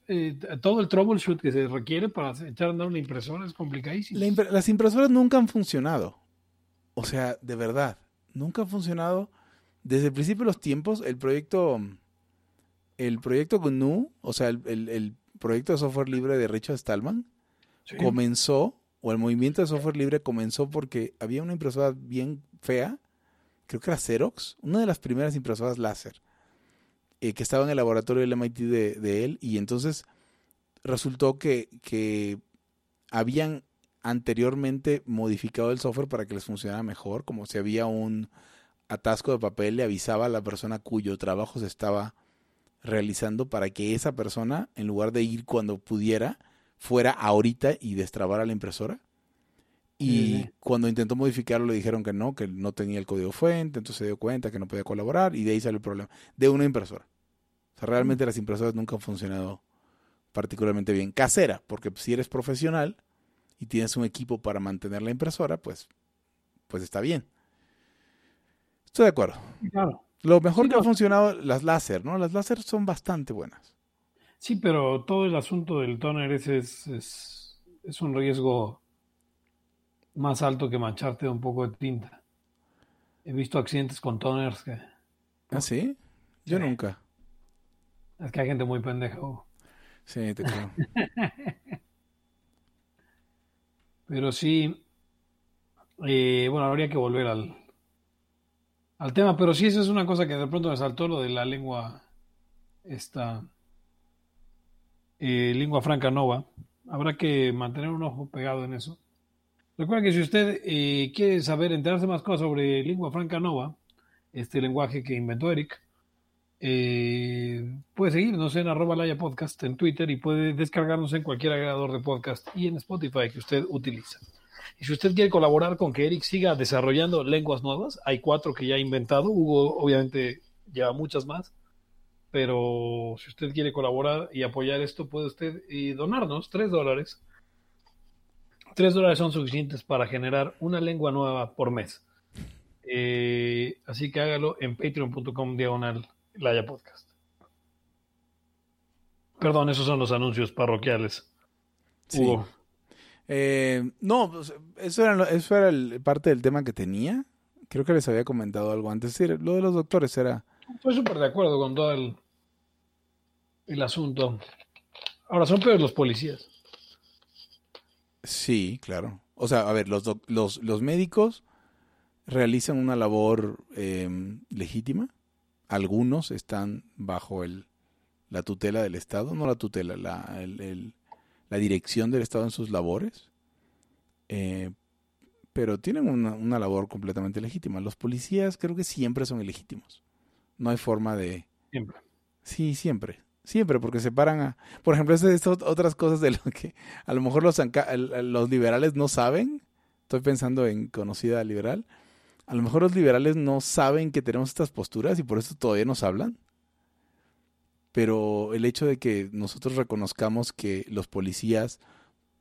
eh, todo el troubleshoot que se requiere para echar a andar una impresora es complicadísimo. las impresoras nunca han funcionado. O sea, de verdad, nunca han funcionado. Desde el principio de los tiempos, el proyecto, el proyecto GNU, o sea, el, proyecto de software libre de Richard Stallman, comenzó o el movimiento de software libre comenzó porque había una impresora bien fea, creo que era Xerox, una de las primeras impresoras láser, eh, que estaba en el laboratorio del MIT de, él, y entonces resultó que, que habían anteriormente modificado el software para que les funcionara mejor, como si había un atasco de papel, le avisaba a la persona cuyo trabajo se estaba realizando para que esa persona, en lugar de ir cuando pudiera, fuera ahorita y destrabara la impresora. Y cuando intentó modificarlo le dijeron que no, que no tenía el código fuente, entonces se dio cuenta que no podía colaborar y de ahí salió el problema. De una impresora. O sea, realmente las impresoras nunca han funcionado particularmente bien. Casera, porque si eres profesional y tienes un equipo para mantener la impresora, pues, pues está bien. Estoy de acuerdo. Claro. Lo mejor que ha funcionado las láser, ¿no? Las láser son bastante buenas. Sí, pero todo el asunto del toner es, es, es, un riesgo más alto que mancharte de un poco de tinta. He visto accidentes con toners que... ¿Ah, sí? Yo nunca. Es que hay gente muy pendeja. Sí, te creo. Pero sí, eh, bueno, habría que volver al, al tema, pero sí, eso es una cosa que de pronto me saltó lo de la lengua, esta eh, lengua franca nova. Habrá que mantener un ojo pegado en eso. Recuerda que si usted eh, quiere saber, enterarse más cosas sobre lengua franca nova, este lenguaje que inventó Eric, eh, puede seguirnos en arroba laya podcast en Twitter y puede descargarnos en cualquier agregador de podcast y en Spotify que usted utiliza. Y si usted quiere colaborar con que Eric siga desarrollando lenguas nuevas, hay cuatro que ya ha inventado, Hugo obviamente lleva muchas más, pero si usted quiere colaborar y apoyar esto, puede usted eh, donarnos tres dólares. Tres dólares son suficientes para generar una lengua nueva por mes. Eh, así que hágalo en patreon.com diagonal Laya Podcast. Perdón, esos son los anuncios parroquiales. Sí. Eh, no, pues, eso era, eso era el, parte del tema que tenía. Creo que les había comentado algo antes. Sí, lo de los doctores era... Estoy súper de acuerdo con todo el, el asunto. Ahora, son peores los policías. Sí, claro. O sea, a ver, los, los, los médicos realizan una labor em, legítima algunos están bajo el, la tutela del Estado, no la tutela, la, la dirección del Estado en sus labores, eh, pero tienen una, una, labor completamente legítima. Los policías creo que siempre son ilegítimos. No hay forma de... Siempre. Sí, siempre. Siempre, porque se paran a... Por ejemplo, estas otras cosas de lo que a lo mejor los, los liberales no saben. Estoy pensando en conocida liberal a lo mejor los liberales no saben que tenemos estas posturas y por eso todavía nos hablan. Pero el hecho de que nosotros reconozcamos que los policías,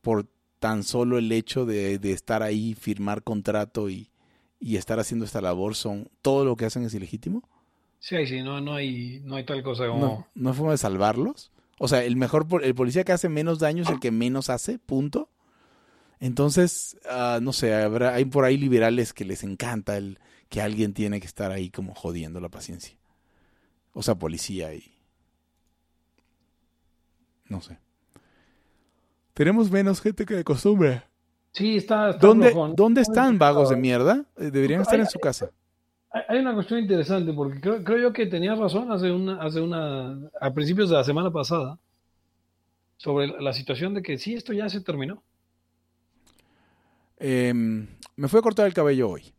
por tan solo el hecho de, estar ahí, firmar contrato y, estar haciendo esta labor, son todo lo que hacen es ilegítimo. Sí, sí, no, no, hay, no hay tal cosa como... No, no hay forma de salvarlos. O sea, el mejor, el policía que hace menos daño es el que menos hace, punto. Entonces, uh, no sé, habrá, hay por ahí liberales que les encanta el que alguien tiene que estar ahí como jodiendo la paciencia. O sea, policía y... No sé. Tenemos menos gente que de costumbre. Sí, está... ¿Dónde, ¿Dónde están vagos de mierda? Eh, deberían estar en su casa. Hay una cuestión interesante, porque creo, creo yo que tenías razón hace una, hace una, a principios de la semana pasada, sobre la situación de que sí, esto ya se terminó. Em, me fue a cortar el cabello hoy.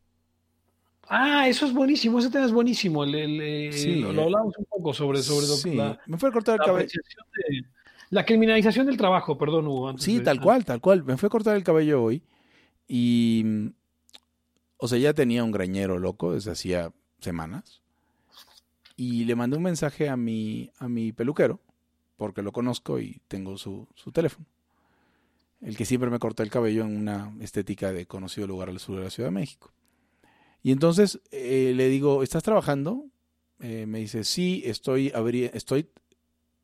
Ah, eso es buenísimo, ese tema es buenísimo. Eh, lo, hablamos un poco sobre, sobre sí, me fue a cortar el cabello. La criminalización del trabajo, perdón, Hugo. Sí, tal cual, tal cual. Me fue a cortar el cabello hoy y. O sea, ya tenía un grañero loco desde hacía semanas. Y le mandé un mensaje a mi, a mi peluquero, porque lo conozco y tengo su, su teléfono. El que siempre me corta el cabello en una estética de conocido lugar al sur de la Ciudad de México. Y entonces eh, le digo, ¿estás trabajando? Eh, me dice, sí, estoy, estoy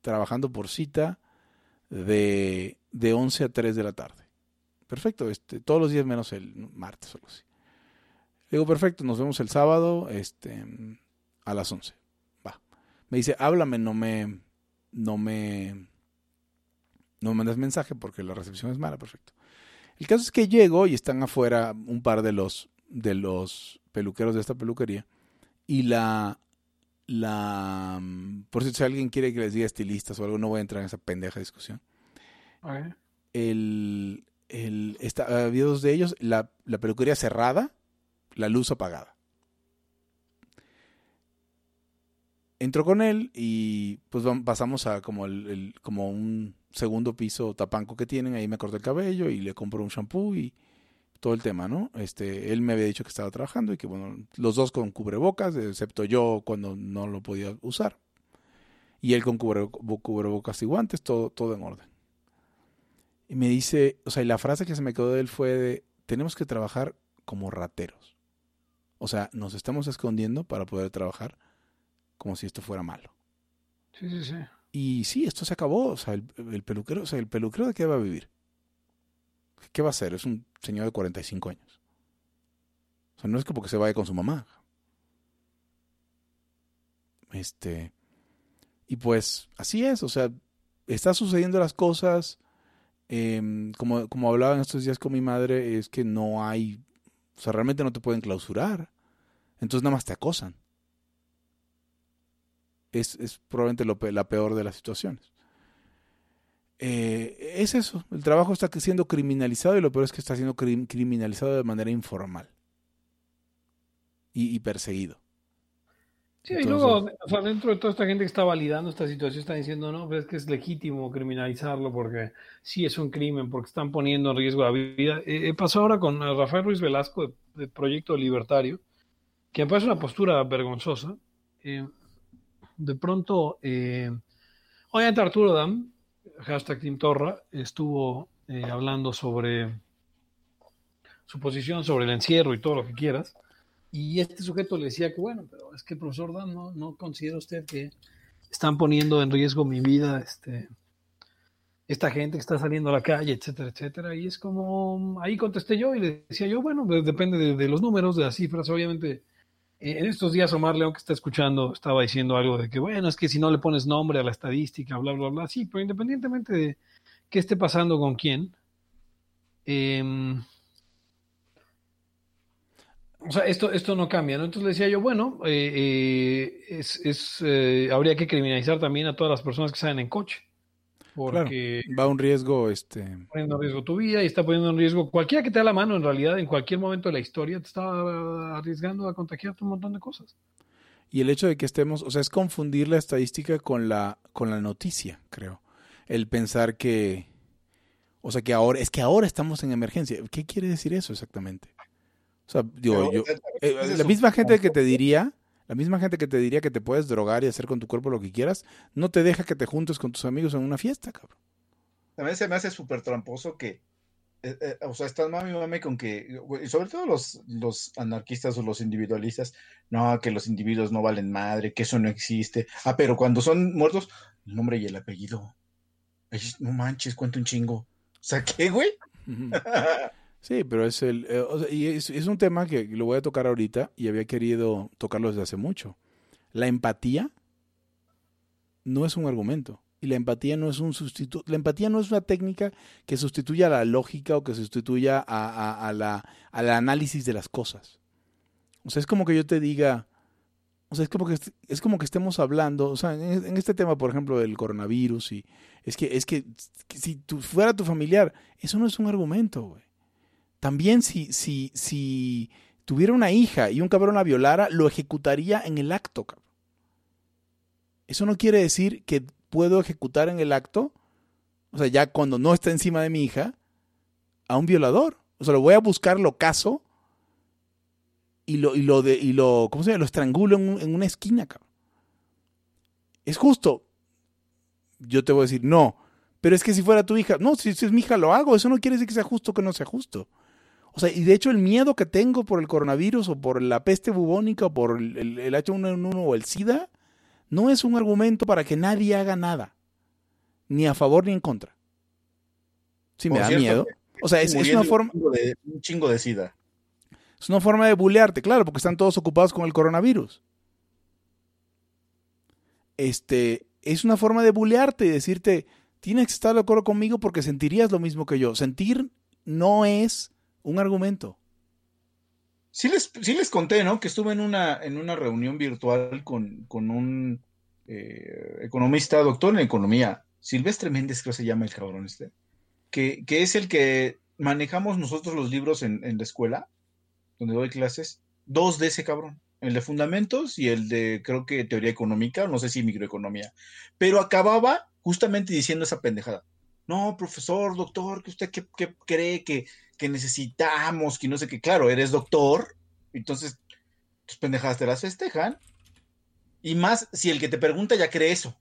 trabajando por cita de, de 11 a 3 de la tarde. Perfecto, este, todos los días menos el martes o algo así. Le digo, perfecto, nos vemos el sábado este, a las 11. Va. Me dice, háblame, no me, no me, no me mandas mensaje porque la recepción es mala, perfecto. El caso es que llego y están afuera un par de los, de los peluqueros de esta peluquería y la, la, por si alguien quiere que les diga estilistas o algo, no voy a entrar en esa pendeja discusión. El, el, está, había dos de ellos, la, la peluquería cerrada, la luz apagada. Entró con él y pues pasamos a como un segundo piso tapanco que tienen, ahí me corté el cabello y le compro un shampoo y todo el tema, ¿no? Este, él me había dicho que estaba trabajando y que bueno, los dos con cubrebocas, excepto yo cuando no lo podía usar. Y él con cubrebocas y guantes, todo, todo en orden. Y me dice, o sea, y la frase que se me quedó de él fue de, tenemos que trabajar como rateros. O sea, nos estamos escondiendo para poder trabajar como si esto fuera malo. Sí, sí, sí. Y sí, esto se acabó. O sea, el, peluquero, o sea, el peluquero de qué va a vivir. ¿Qué va a hacer? Es un señor de 45 años. O sea, no es que porque se vaya con su mamá. Este. Y pues, así es. O sea, está sucediendo las cosas. Em, como, como hablaba en estos días con mi madre, es que no hay. O sea, realmente no te pueden clausurar. Entonces nada más te acosan es, probablemente lo, la peor de las situaciones. Eh, es eso, el trabajo está siendo criminalizado y lo peor es que está siendo criminalizado de manera informal y, perseguido. Sí, y luego, dentro de toda esta gente que está validando esta situación, está diciendo, no, pero es que es legítimo criminalizarlo porque sí es un crimen, porque están poniendo en riesgo la vida. Eh, pasó ahora con Rafael Ruiz Velasco de, Proyecto Libertario, que me parece una postura vergonzosa. Eh, de pronto, eh, obviamente Arturo Dam, hashtag Team Torra, estuvo eh, hablando sobre su posición sobre el encierro y todo lo que quieras. Y este sujeto le decía que, bueno, pero es que profesor Dam, no, no considera usted que están poniendo en riesgo mi vida, este, esta gente que está saliendo a la calle, etcétera, etcétera. Y es como, ahí contesté yo y le decía yo, bueno, depende de, de los números, de las cifras, obviamente eh, en estos días Omar León que está escuchando estaba diciendo algo de que, bueno, es que si no le pones nombre a la estadística, bla, bla, bla, sí, pero independientemente de qué esté pasando con quién, em, o sea, esto, esto no cambia, ¿no? Entonces le decía yo, bueno, eh, eh, es, es habría que criminalizar también a todas las personas que salen en coche porque va un riesgo este poniendo en riesgo tu vida y está poniendo en riesgo cualquiera que te da la mano en realidad en cualquier momento de la historia te está arriesgando a contagiarte un montón de cosas y el hecho de que estemos o sea es confundir la estadística con la con la noticia creo. El pensar que o sea que ahora es que ahora estamos en emergencia. Qué quiere decir eso exactamente o sea digo yo eh, la misma gente que te diría la misma gente que te diría que te puedes drogar y hacer con tu cuerpo lo que quieras, no te deja que te juntes con tus amigos en una fiesta, cabrón. También se me hace súper tramposo que, eh, eh, o sea, están mami mami con que, y sobre todo los, los anarquistas o los individualistas, no, que los individuos no valen madre, que eso no existe. Ah, pero cuando son muertos, el nombre y el apellido. no manches, cuento un chingo. O sea, ¿qué, güey? Sí, pero es el eh, y es, un tema que lo voy a tocar ahorita y había querido tocarlo desde hace mucho. La empatía no es un argumento y la empatía no es un sustituto. La empatía no es una técnica que sustituya a la lógica o que sustituya a, la, al análisis de las cosas. O sea, es como que yo te diga, o sea, es como que es como que estemos hablando, o sea, en, este tema, por ejemplo, del coronavirus y es que es que, si tú, fuera tu familiar, eso no es un argumento, güey. También si, si, si tuviera una hija y un cabrón la violara, lo ejecutaría en el acto. Eso no quiere decir que puedo ejecutar en el acto o sea, ya cuando no está encima de mi hija, a un violador. O sea, lo voy a buscar, lo caso y lo, y lo, de, y lo, ¿cómo se llama? Lo estrangulo en, una esquina. Es justo. Yo te voy a decir, no. Pero es que si fuera tu hija, no, si, si es mi hija lo hago. Eso no quiere decir que sea justo o que no sea justo. O sea, y de hecho el miedo que tengo por el coronavirus o por la peste bubónica o por el, el H1N1 o el SIDA no es un argumento para que nadie haga nada, ni a favor ni en contra. Sí, me da miedo. O sea, es, una forma. Un chingo, de, SIDA. Es una forma de bulearte, claro, porque están todos ocupados con el coronavirus. Este, es una forma de bulearte y decirte, tienes que estar de acuerdo conmigo porque sentirías lo mismo que yo. Sentir no es un argumento. Sí les, sí les conté, ¿no? Que estuve en una, en una reunión virtual con, con un eh, economista, doctor en economía, Silvestre Méndez, creo que se llama el cabrón este, que, que es el que manejamos nosotros los libros en, en, la escuela, donde doy clases, dos de ese cabrón, el de fundamentos y el de, creo que teoría económica, no sé si microeconomía, pero acababa justamente diciendo esa pendejada. No, profesor, doctor, que usted qué cree que que necesitamos, que no sé qué, claro, eres doctor, entonces tus pendejadas te las festejan. Y más si el que te pregunta ya cree eso.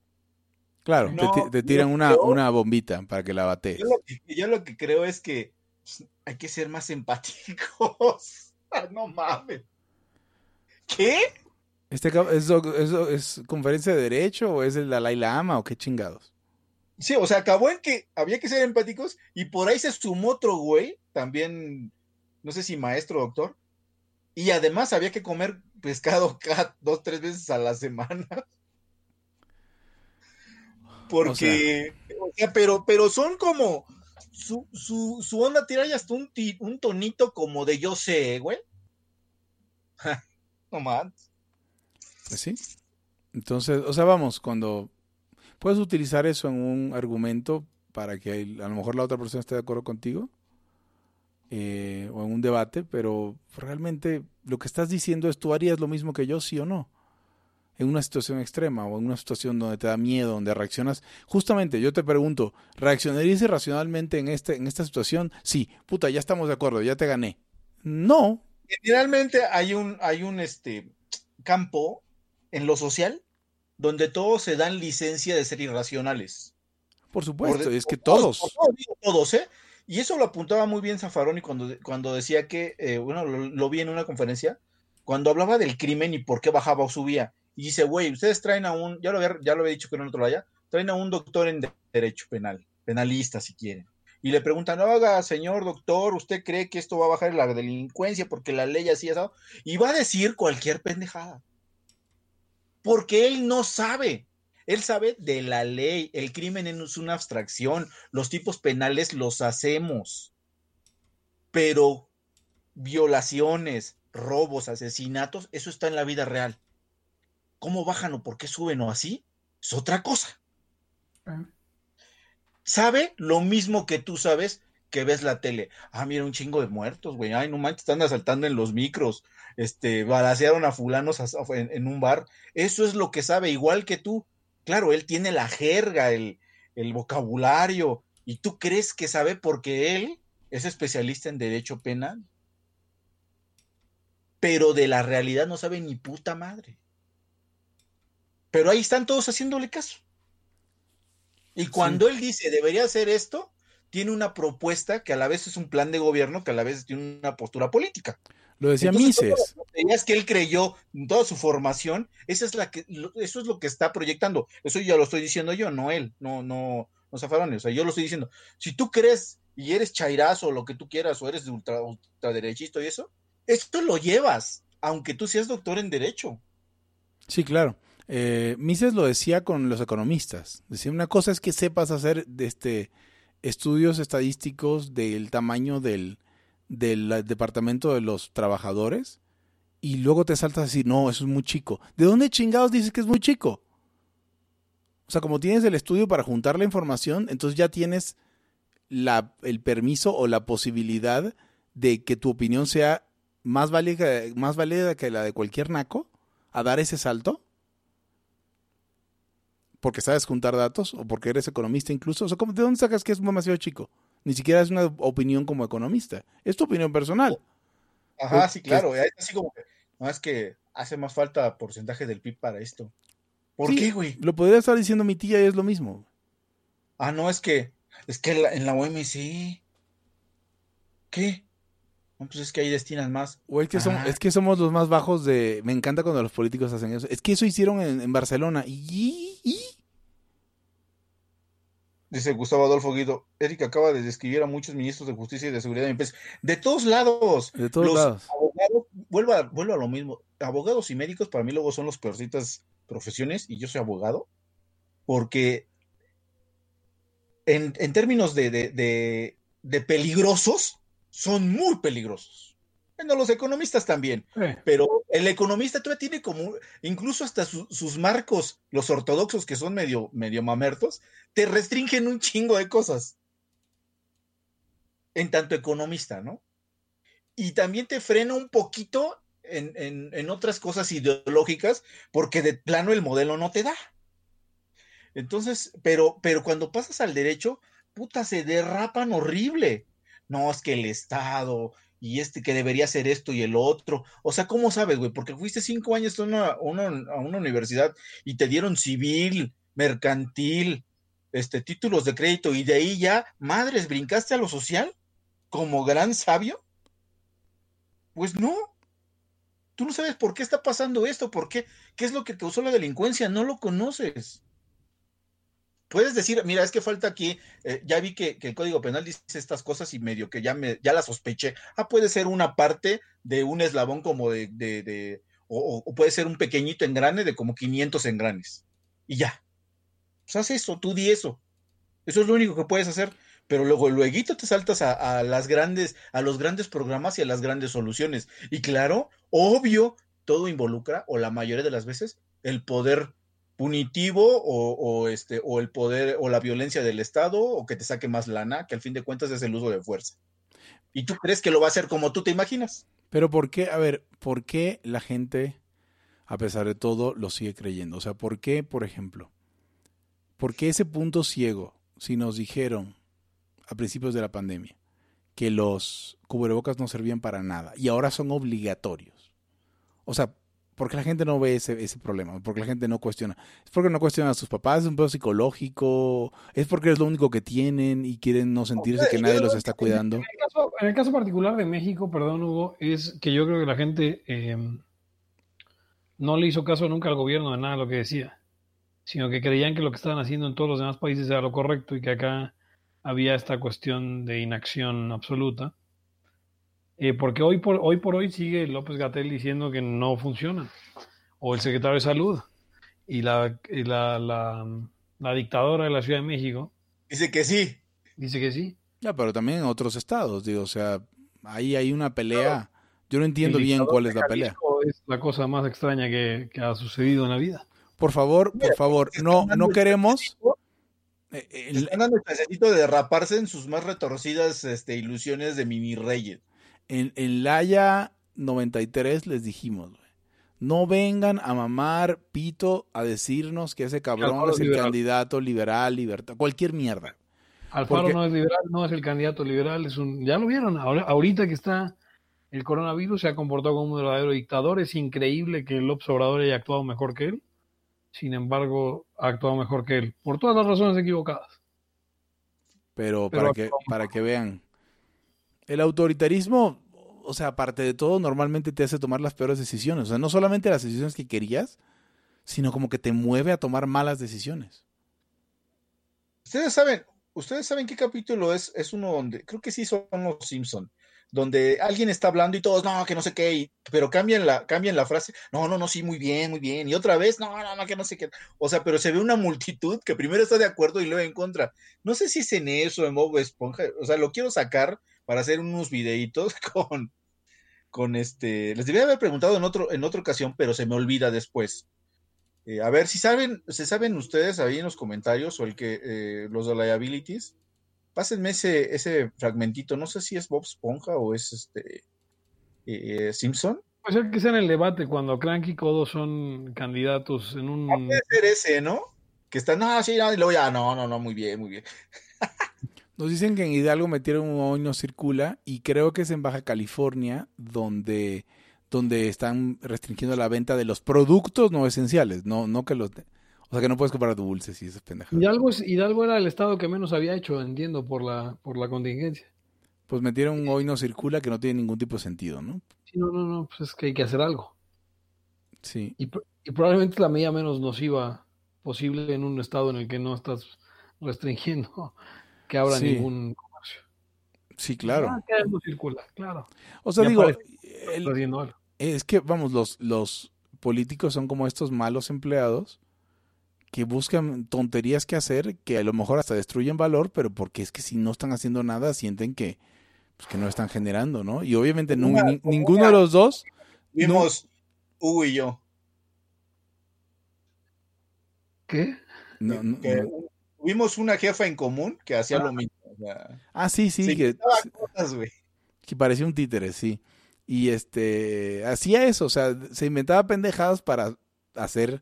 Claro, te, tiran una, una, bombita para que la batees. Yo lo que, creo es que pues, hay que ser más empáticos. no mames. ¿Qué? Este, ¿es, es, es, conferencia de derecho o es el Dalai Lama o qué chingados? Sí, o sea, acabó en que había que ser empáticos y por ahí se sumó otro güey, también, no sé si maestro o doctor, y además había que comer pescado cada dos, tres veces a la semana. Porque, o sea, pero, pero son como, su, su, su onda tira ya hasta un, un tonito como de yo sé, güey. no más. Pues sí. Entonces, o sea, vamos, cuando puedes utilizar eso en un argumento para que a lo mejor la otra persona esté de acuerdo contigo eh, o en un debate, pero realmente lo que estás diciendo es tú harías lo mismo que yo, sí o no. En una situación extrema o en una situación donde te da miedo, donde reaccionas. Justamente, yo te pregunto, ¿reaccionarías irracionalmente en, este, en esta situación? Sí, puta, ya estamos de acuerdo, ya te gané. No. Generalmente hay un, hay un este, campo en lo social donde todos se dan licencia de ser irracionales. Por supuesto, es que todos. Todos, ¿eh? Y eso lo apuntaba muy bien Zaffaroni cuando, cuando decía que, eh, bueno, lo, vi en una conferencia, cuando hablaba del crimen y por qué bajaba o subía. Y dice, güey, ustedes traen a un, ya lo había, ya lo había dicho que no otro allá, traen a un doctor en derecho penal, penalista si quieren. Y le preguntan, haga, señor doctor, ¿usted cree que esto va a bajar la delincuencia porque la ley así es? Y va a decir cualquier pendejada porque él no sabe. Él sabe de la ley. El crimen es una abstracción. Los tipos penales los hacemos. Pero violaciones, robos, asesinatos, eso está en la vida real. ¿Cómo bajan o por qué suben o así? Es otra cosa. Ah. Sabe lo mismo que tú sabes que ves la tele. Ah, mira, un chingo de muertos, güey. Ay, no manches, están asaltando en los micros. Este, balacearon a fulanos en, un bar. Eso es lo que sabe, igual que tú. Claro, él tiene la jerga, el, el vocabulario, y tú crees que sabe porque él es especialista en derecho penal. Pero de la realidad no sabe ni puta madre. Pero ahí están todos haciéndole caso. Y cuando él dice, debería hacer esto, tiene una propuesta que a la vez es un plan de gobierno, que a la vez tiene una postura política. Lo decía Mises. Es que él creyó en toda su formación, esa es la que, eso es lo que está proyectando. Eso ya lo estoy diciendo yo, no él, no, no, no Zafaroni. O sea, yo lo estoy diciendo. Si tú crees y eres chairazo o lo que tú quieras, o eres de ultra, ultraderechista y eso, esto lo llevas, aunque tú seas doctor en derecho. Sí, claro. Eh, Mises lo decía con los economistas. Decía, una cosa es que sepas hacer este estudios estadísticos del tamaño del, del departamento de los trabajadores y luego te saltas a decir, no, eso es muy chico. ¿De dónde chingados dices que es muy chico? O sea, como tienes el estudio para juntar la información, entonces ya tienes la, el permiso o la posibilidad de que tu opinión sea más válida, más válida que la de cualquier naco a dar ese salto. porque sabes juntar datos o porque eres economista incluso. O sea, ¿de dónde sacas que es demasiado chico? Ni siquiera es una opinión como economista. Es tu opinión personal. Ajá, sí, claro. así como que, no es que hace más falta porcentaje del PIB para esto. ¿Por qué, güey? Lo podría estar diciendo mi tía y es lo mismo. Ah, no, es que, es que en la, OMC. ¿Qué? No, pues es que ahí destinan más. O es que, somos, ah. es que somos los más bajos de. Me encanta cuando los políticos hacen eso. Es que eso hicieron en, Barcelona. ¿Y? Dice Gustavo Adolfo Guido. Erika acaba de describir a muchos ministros de justicia y de seguridad en De todos lados. De todos lados. Abogados, vuelvo a, vuelvo a lo mismo. Abogados y médicos para mí luego son los peorcitas profesiones y yo soy abogado, porque en, términos de, peligrosos, son muy peligrosos. Bueno, los economistas también, pero el economista todavía tiene como, incluso hasta sus marcos, los ortodoxos que son medio, medio mamertos, te restringen un chingo de cosas. En tanto economista, ¿no? Y también te frena un poquito en, otras cosas ideológicas porque de plano el modelo no te da. Entonces, pero, pero cuando pasas al derecho, puta, se derrapan horrible. No, es que el Estado y este que debería ser esto y el otro. O sea, ¿cómo sabes, güey? Porque fuiste cinco años a una, a una universidad y te dieron civil, mercantil, este, títulos de crédito y de ahí ya, madres, brincaste a lo social como gran sabio. Pues no, Tú no sabes por qué está pasando esto, por qué, qué es lo que causó la delincuencia, no lo conoces. Puedes decir, mira, es que falta aquí, eh, ya vi que, el Código Penal dice estas cosas y medio que ya, me, ya la sospeché. Ah, puede ser una parte de un eslabón como de, de, o, puede ser un pequeñito engrane de como 500 engranes. Y ya. Pues haz eso, tú di eso. Eso es lo único que puedes hacer pero luego luego te saltas a, las grandes, a los grandes programas y a las grandes soluciones. Y claro, obvio, todo involucra, o la mayoría de las veces, el poder punitivo o, este, o el poder o la violencia del Estado o que te saque más lana, que al fin de cuentas es el uso de fuerza. ¿Y tú crees que lo va a hacer como tú te imaginas? Pero ¿por qué, a ver, por qué la gente, a pesar de todo, lo sigue creyendo? O sea, ¿por qué, por ejemplo, por qué ese punto ciego, si nos dijeron a principios de la pandemia, que los cubrebocas no servían para nada y ahora son obligatorios. O sea, porque la gente no ve ese, ese problema, porque la gente no cuestiona. Es porque no cuestiona a sus papás, es un pedo psicológico, es porque es lo único que tienen y quieren no sentirse que nadie los está cuidando. En el, caso, particular de México, perdón Hugo, es que yo creo que la gente em, no le hizo caso nunca al gobierno de nada de lo que decía, sino que creían que lo que estaban haciendo en todos los demás países era lo correcto y que acá había esta cuestión de inacción absoluta. Eh, porque hoy por, hoy por hoy sigue López Gatel diciendo que no funciona. O el secretario de Salud y la, la, dictadora de la Ciudad de México. Dice que sí. Dice que sí. Ya, pero también en otros estados, digo, o sea, ahí hay una pelea. Yo no entiendo bien cuál es la pelea. Es la cosa más extraña que, que, ha sucedido en la vida. Por favor, por favor, no, no queremos, eh, el, Están dando el de derraparse en sus más retorcidas este, ilusiones de mini reyes. En, en Laia 93 les dijimos, no vengan a mamar pito a decirnos que ese cabrón es el candidato liberal, libertad, cualquier mierda. Alfaro no es liberal, no es el candidato liberal, es un, ya lo vieron, ahorita que está el coronavirus se ha comportado como un verdadero dictador, es increíble que López Obrador haya actuado mejor que él sin embargo, ha actuado mejor que él, por todas las razones equivocadas. Pero, para, que, para que vean, el autoritarismo, o sea, aparte de todo, normalmente te hace tomar las peores decisiones. O sea, no solamente las decisiones que querías, sino como que te mueve a tomar malas decisiones. Ustedes saben, ustedes saben qué capítulo es, es uno donde, creo que sí son los Simpson, donde alguien está hablando y todos, no, que no sé qué, pero cambian la, cambian la frase, no, no, no, sí, muy bien, muy bien, y otra vez, no, no, no, que no sé qué, o sea, pero se ve una multitud que primero está de acuerdo y luego en contra. No sé si es en eso, en Bob Esponja, o sea, lo quiero sacar para hacer unos videitos con, con este, les debería haber preguntado en, otro, en otra ocasión, pero se me olvida después. Eh, a ver si saben, se saben ustedes ahí en los comentarios o el que, eh, los de liabilities, pásenme ese, ese fragmentito, no sé si es Bob Esponja o es este eh, Simpson. Puede ser que sea en el debate cuando Crank y Codo son candidatos en un... puede ser ese, ¿no? que están, no, sí, no, y luego ya, no, no, no, muy bien, muy bien. Nos dicen que en Hidalgo metieron un hoy no circula y creo que es en Baja California donde, donde están restringiendo la venta de los productos no esenciales, no, no que los... O sea que no puedes comprar dulces y esas pendejadas. Hidalgo, es, Hidalgo era el estado que menos había hecho, entiendo, por la, por la contingencia. Pues metieron un hoy no circula que no tiene ningún tipo de sentido, ¿no? Sí, no, no, no, pues es que hay que hacer algo. Sí. Y, y probablemente la medida menos nociva posible en un estado en el que no estás restringiendo que abra ningún comercio. Sí, claro. Ah, circula, claro. O sea, digo, es que, vamos, los, los políticos son como estos malos empleados que buscan tonterías que hacer, que a lo mejor hasta destruyen valor, pero porque es que si no están haciendo nada, sienten que, pues, que no están generando, ¿no? Y obviamente ninguno de los dos... Vimos Hugo y yo. ¿Qué? No, no, tuvimos una jefa en común que hacía lo mismo. ah, sí, sí. que, que parecía un títere, sí. Y este, hacía eso, o sea, se inventaba pendejadas para hacer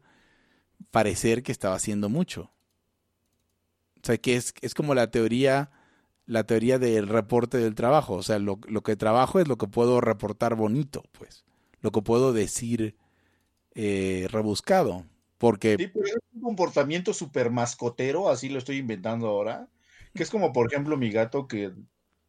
parecer que estaba haciendo mucho. O sea, que es, es como la teoría, la teoría del reporte del trabajo. O sea, lo, lo que trabajo es lo que puedo reportar bonito, pues. Lo que puedo decir eh, rebuscado. Porque... Sí, pero es un comportamiento súper mascotero, así lo estoy inventando ahora, que es como, por ejemplo, mi gato que,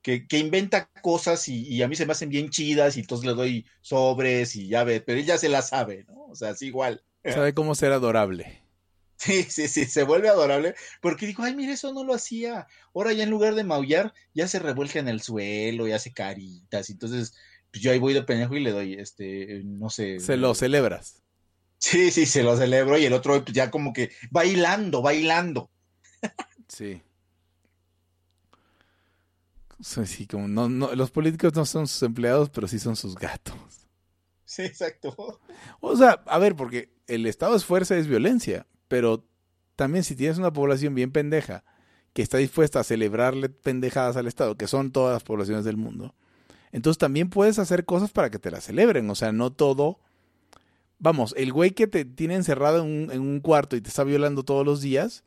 que, inventa cosas y, a mí se me hacen bien chidas y entonces le doy sobres y ya ve, pero ella se la sabe, ¿no? O sea, es igual. Sabe cómo ser adorable. Sí, sí, sí, se vuelve adorable porque digo, ay, mire, eso no lo hacía. Ahora ya en lugar de maullar, ya se revuelca en el suelo y hace caritas. Entonces, pues yo ahí voy de pendejo y le doy, este, no sé. Se lo celebras. Sí, sí, se lo celebro y el otro pues, ya como que bailando, bailando. Sí. Sí, como no, no, los políticos no son sus empleados, pero sí son sus gatos. Sí, exacto. O sea, a ver, porque el Estado es fuerza, es violencia, pero también si tienes una población bien pendeja que está dispuesta a celebrarle pendejadas al Estado, que son todas las poblaciones del mundo, entonces también puedes hacer cosas para que te la celebren. O sea, no todo vamos, el güey que te tiene encerrado en un, cuarto y te está violando todos los días,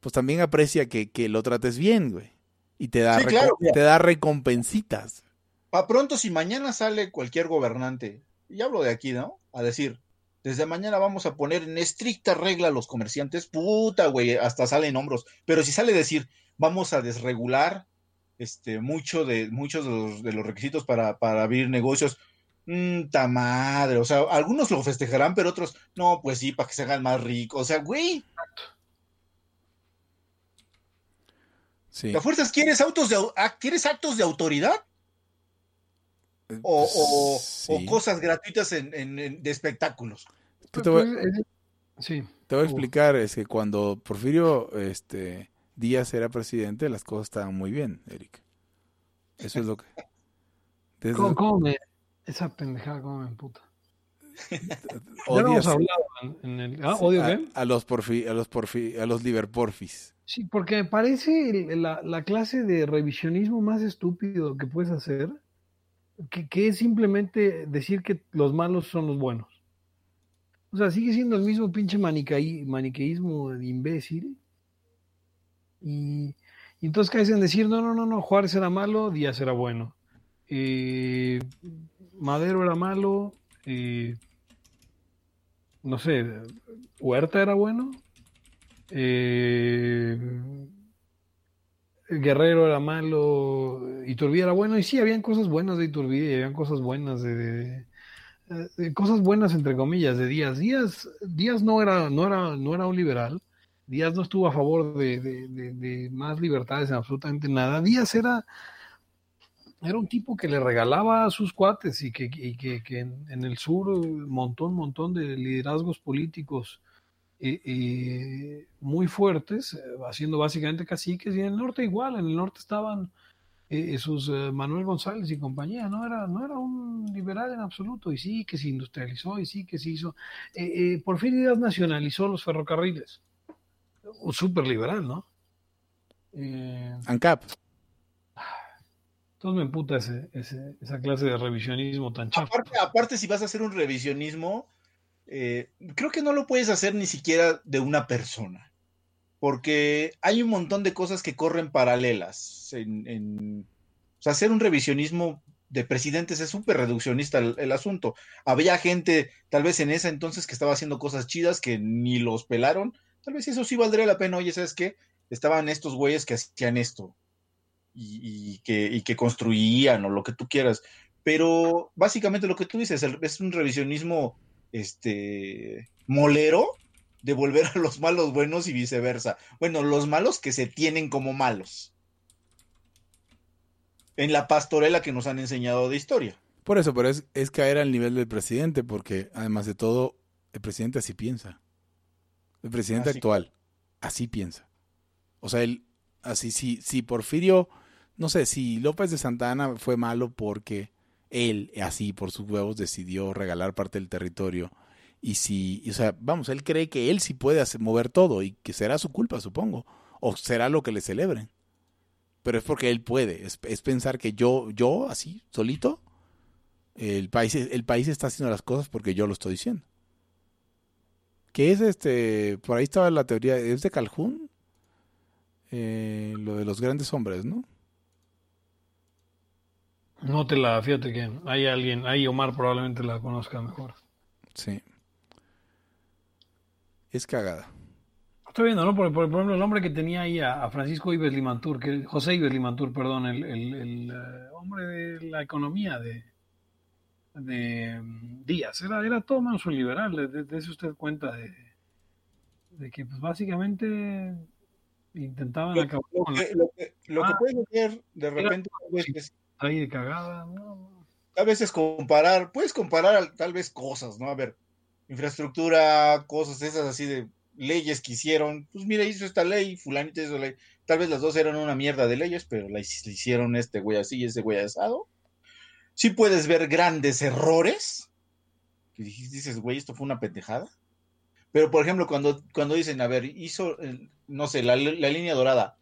pues también aprecia que, lo trates bien, güey. Y te da, te da recompensitas. Pa' pronto, si mañana sale cualquier gobernante, y hablo de aquí, ¿no? A decir, desde mañana vamos a poner en estricta regla a los comerciantes, puta, güey, hasta salen hombros. Pero si sale decir, vamos a desregular este, mucho de, muchos de los, de los requisitos para, para abrir negocios, ta madre, o sea, algunos lo festejarán, pero otros, no, pues sí, para que se hagan más ricos, o sea, güey. Sí. ¿La fuerzas quieres autos de quieres actos de autoridad? Eh, o, cosas gratuitas en, de espectáculos. Te voy, sí. te voy a explicar, es que cuando Porfirio este, Díaz era presidente, las cosas estaban muy bien, Eric. Eso es lo que... ¿Cómo, cómo me, esa pendejada como me emputa. hablado en, el... ¿Ah, ¿Odio a, a, los porfi, a los porfi, a los Liverporfis. Sí, porque me parece la, la, clase de revisionismo más estúpido que puedes hacer, que, que, es simplemente decir que los malos son los buenos. O sea, sigue siendo el mismo pinche maniqueísmo de imbécil. Y, y entonces caes en decir, no, no, no, no, Juárez era malo, Díaz era bueno. Eh, Madero era malo, no sé, Huerta era bueno, eh, Guerrero era malo, Iturbide era bueno, y sí, habían cosas buenas de Iturbide, habían cosas buenas de, cosas buenas entre comillas de Díaz. Díaz, Díaz no era, no era, no era un liberal, Díaz no estuvo a favor de, de más libertades en absolutamente nada. Díaz era era un tipo que le regalaba sus cuates y que, que, en, el sur montón, montón de liderazgos políticos eh, eh, muy fuertes, eh, haciendo básicamente caciques, y en el norte igual, en el norte estaban sus Manuel González y compañía, no era, no era un liberal en absoluto, y sí que se industrializó, y sí que se hizo. por fin Díaz nacionalizó los ferrocarriles, un súper liberal, ¿no? ANCAP. Entonces me emputa ese, esa clase de revisionismo tan chato. Aparte, si vas a hacer un revisionismo, eh, creo que no lo puedes hacer ni siquiera de una persona. porque hay un montón de cosas que corren paralelas. En, o sea, hacer un revisionismo de presidentes es súper reduccionista el, asunto. Había gente, tal vez en ese entonces, que estaba haciendo cosas chidas que ni los pelaron. Tal vez eso sí valdría la pena. Oye, ¿sabes qué? Estaban estos güeyes que hacían esto y, que, y que construían o lo que tú quieras. Pero básicamente lo que tú dices es un revisionismo este, molero de volver a los malos buenos y viceversa. Bueno, los malos que se tienen como malos. En la pastorela que nos han enseñado de historia. Por eso, pero es, es caer al nivel del presidente, porque además de todo, el presidente así piensa. El presidente actual así piensa. O sea, él, así, si, si Porfirio, no sé, si López de Santa Ana fue malo porque él, así por sus huevos, decidió regalar parte del territorio y si, o sea, vamos, él cree que él sí puede mover todo y que será su culpa, supongo, o será lo que le celebren. Pero es porque él puede, es, pensar que yo, yo, así, solito, el país, el país está haciendo las cosas porque yo lo estoy diciendo. Que es este, por ahí estaba la teoría, es de Calhoun, eh, lo de los grandes hombres, ¿no? No te la, fíjate que hay alguien, ahí Omar probablemente la conozca mejor. Sí es cagada. Estoy viendo, ¿no? Por, ejemplo, el hombre que tenía ahí a, Francisco Ives Limantur, que, José Ives Limantur, perdón, el, el, eh, hombre de la economía de, de mm, Díaz, era, era todo menos un liberal, de, usted cuenta de, de que pues básicamente intentaban lo, acabar lo que, lo que, lo que ah. hacer de repente ahí de cagada, A veces comparar, puedes comparar tal vez cosas, ¿no? A ver, infraestructura, cosas esas así de leyes que hicieron. Pues mira, hizo esta ley, fulanita hizo ley. Tal vez las dos eran una mierda de leyes, pero la hicieron este güey así y ese güey asado. Sí puedes ver grandes errores. Que dices, güey, esto fue una pendejada. Pero, por ejemplo, cuando, cuando dicen, a ver, hizo, no sé, la, línea dorada.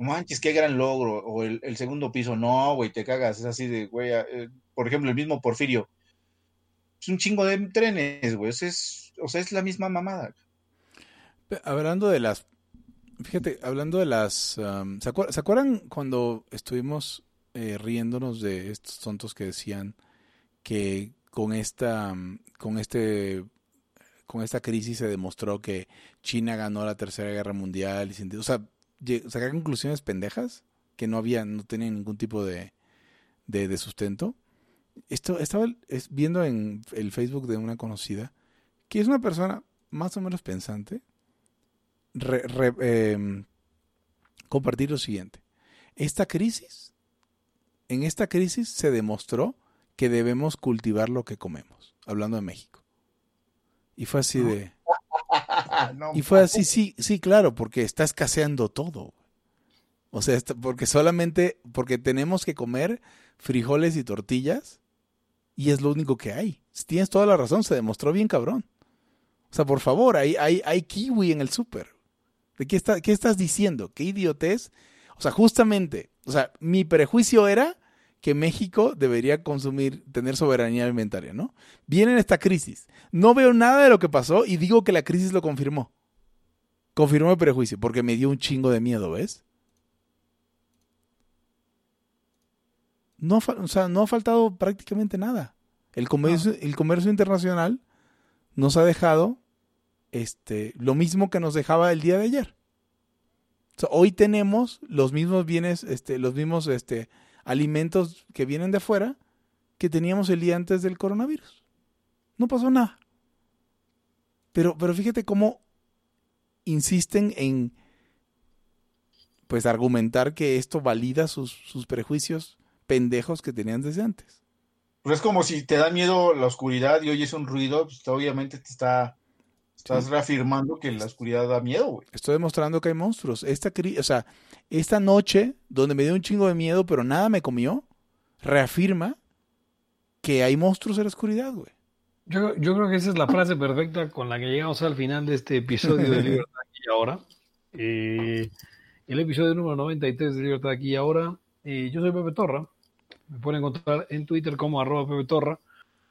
Manches, qué gran logro. O el, segundo piso, no, güey, te cagas. Es así de, güey, eh, por ejemplo, el mismo Porfirio es un chingo de trenes, güey. Es, o sea, es la misma mamada. Hablando de las. Fíjate, hablando de las. ¿se, acuerdan cuando estuvimos eh, riéndonos de estos tontos que decían que con esta. Con este. Con esta crisis se demostró que China ganó la tercera guerra mundial y o sea, sacar conclusiones pendejas que no había, no tenían ningún tipo de, de sustento esto, estaba viendo en el Facebook de una conocida que es una persona más o menos pensante. Em, compartir lo siguiente. Esta crisis, en esta crisis se demostró que debemos cultivar lo que comemos, hablando de México. Y fue así de... y fue así, sí, sí, claro, porque está escaseando todo. O sea, porque solamente, porque tenemos que comer frijoles y tortillas y es lo único que hay. Tienes toda la razón, se demostró bien cabrón. O sea, por favor, hay, hay, hay kiwi en el súper. ¿De qué, está, qué estás diciendo? ¿Qué idiotez? O sea, justamente, o sea, mi prejuicio era que México debería consumir, tener soberanía alimentaria, ¿no? Viene esta crisis. No veo nada de lo que pasó y digo que la crisis lo confirmó. Confirmó el prejuicio, porque me dio un chingo de miedo, ¿ves? no, o sea, no ha faltado prácticamente nada. El comercio, el comercio internacional nos ha dejado este, lo mismo que nos dejaba el día de ayer. hoy tenemos los mismos bienes, este, los mismos este, alimentos que vienen de afuera que teníamos el día antes del coronavirus. No pasó nada. Pero, pero fíjate cómo insisten en pues argumentar que esto valida sus, sus prejuicios pendejos que tenían desde antes. Pues es como si te da miedo la oscuridad y oyes un ruido, pues obviamente te está estás reafirmando que la oscuridad da miedo, güey. Estoy demostrando que hay monstruos. Esta o sea, esta noche donde me dio un chingo de miedo, pero nada me comió, reafirma que hay monstruos en la oscuridad, güey. Yo, yo creo que esa es la frase perfecta con la que llegamos al final de este episodio de Libertad aquí y ahora. Eh, el episodio número 93 de Libertad aquí y ahora. Eh, yo soy Pepe Torra. Me pueden encontrar en Twitter como arroba Pepe Torra.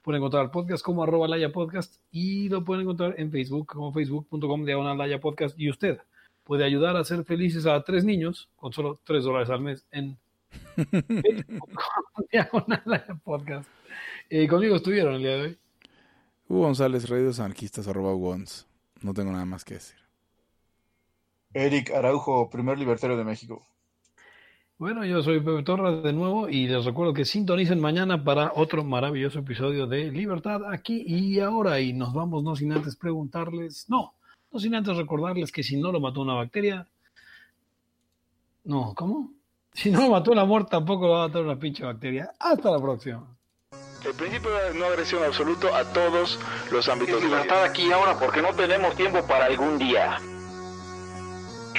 Pueden encontrar el podcast como arroba Laya Podcast y lo pueden encontrar en Facebook como facebook.com diagonal Laya Podcast. Y usted puede ayudar a ser felices a tres niños con solo tres dólares al mes en diagonal podcast. Eh, conmigo estuvieron el día de hoy. Hugo González, Reyes Anarquistas, arroba Wons. No tengo nada más que decir. Eric Araujo, primer libertario de México. Bueno, yo soy Pepe Torres de nuevo y les recuerdo que sintonicen mañana para otro maravilloso episodio de Libertad aquí y ahora. Y nos vamos no sin antes preguntarles, no, no sin antes recordarles que si no lo mató una bacteria, no, ¿cómo? Si no lo mató el amor, tampoco lo va a matar una pinche bacteria. Hasta la próxima. El principio de no agresión absoluto a todos los ámbitos. libertad aquí y ahora porque no tenemos tiempo para algún día.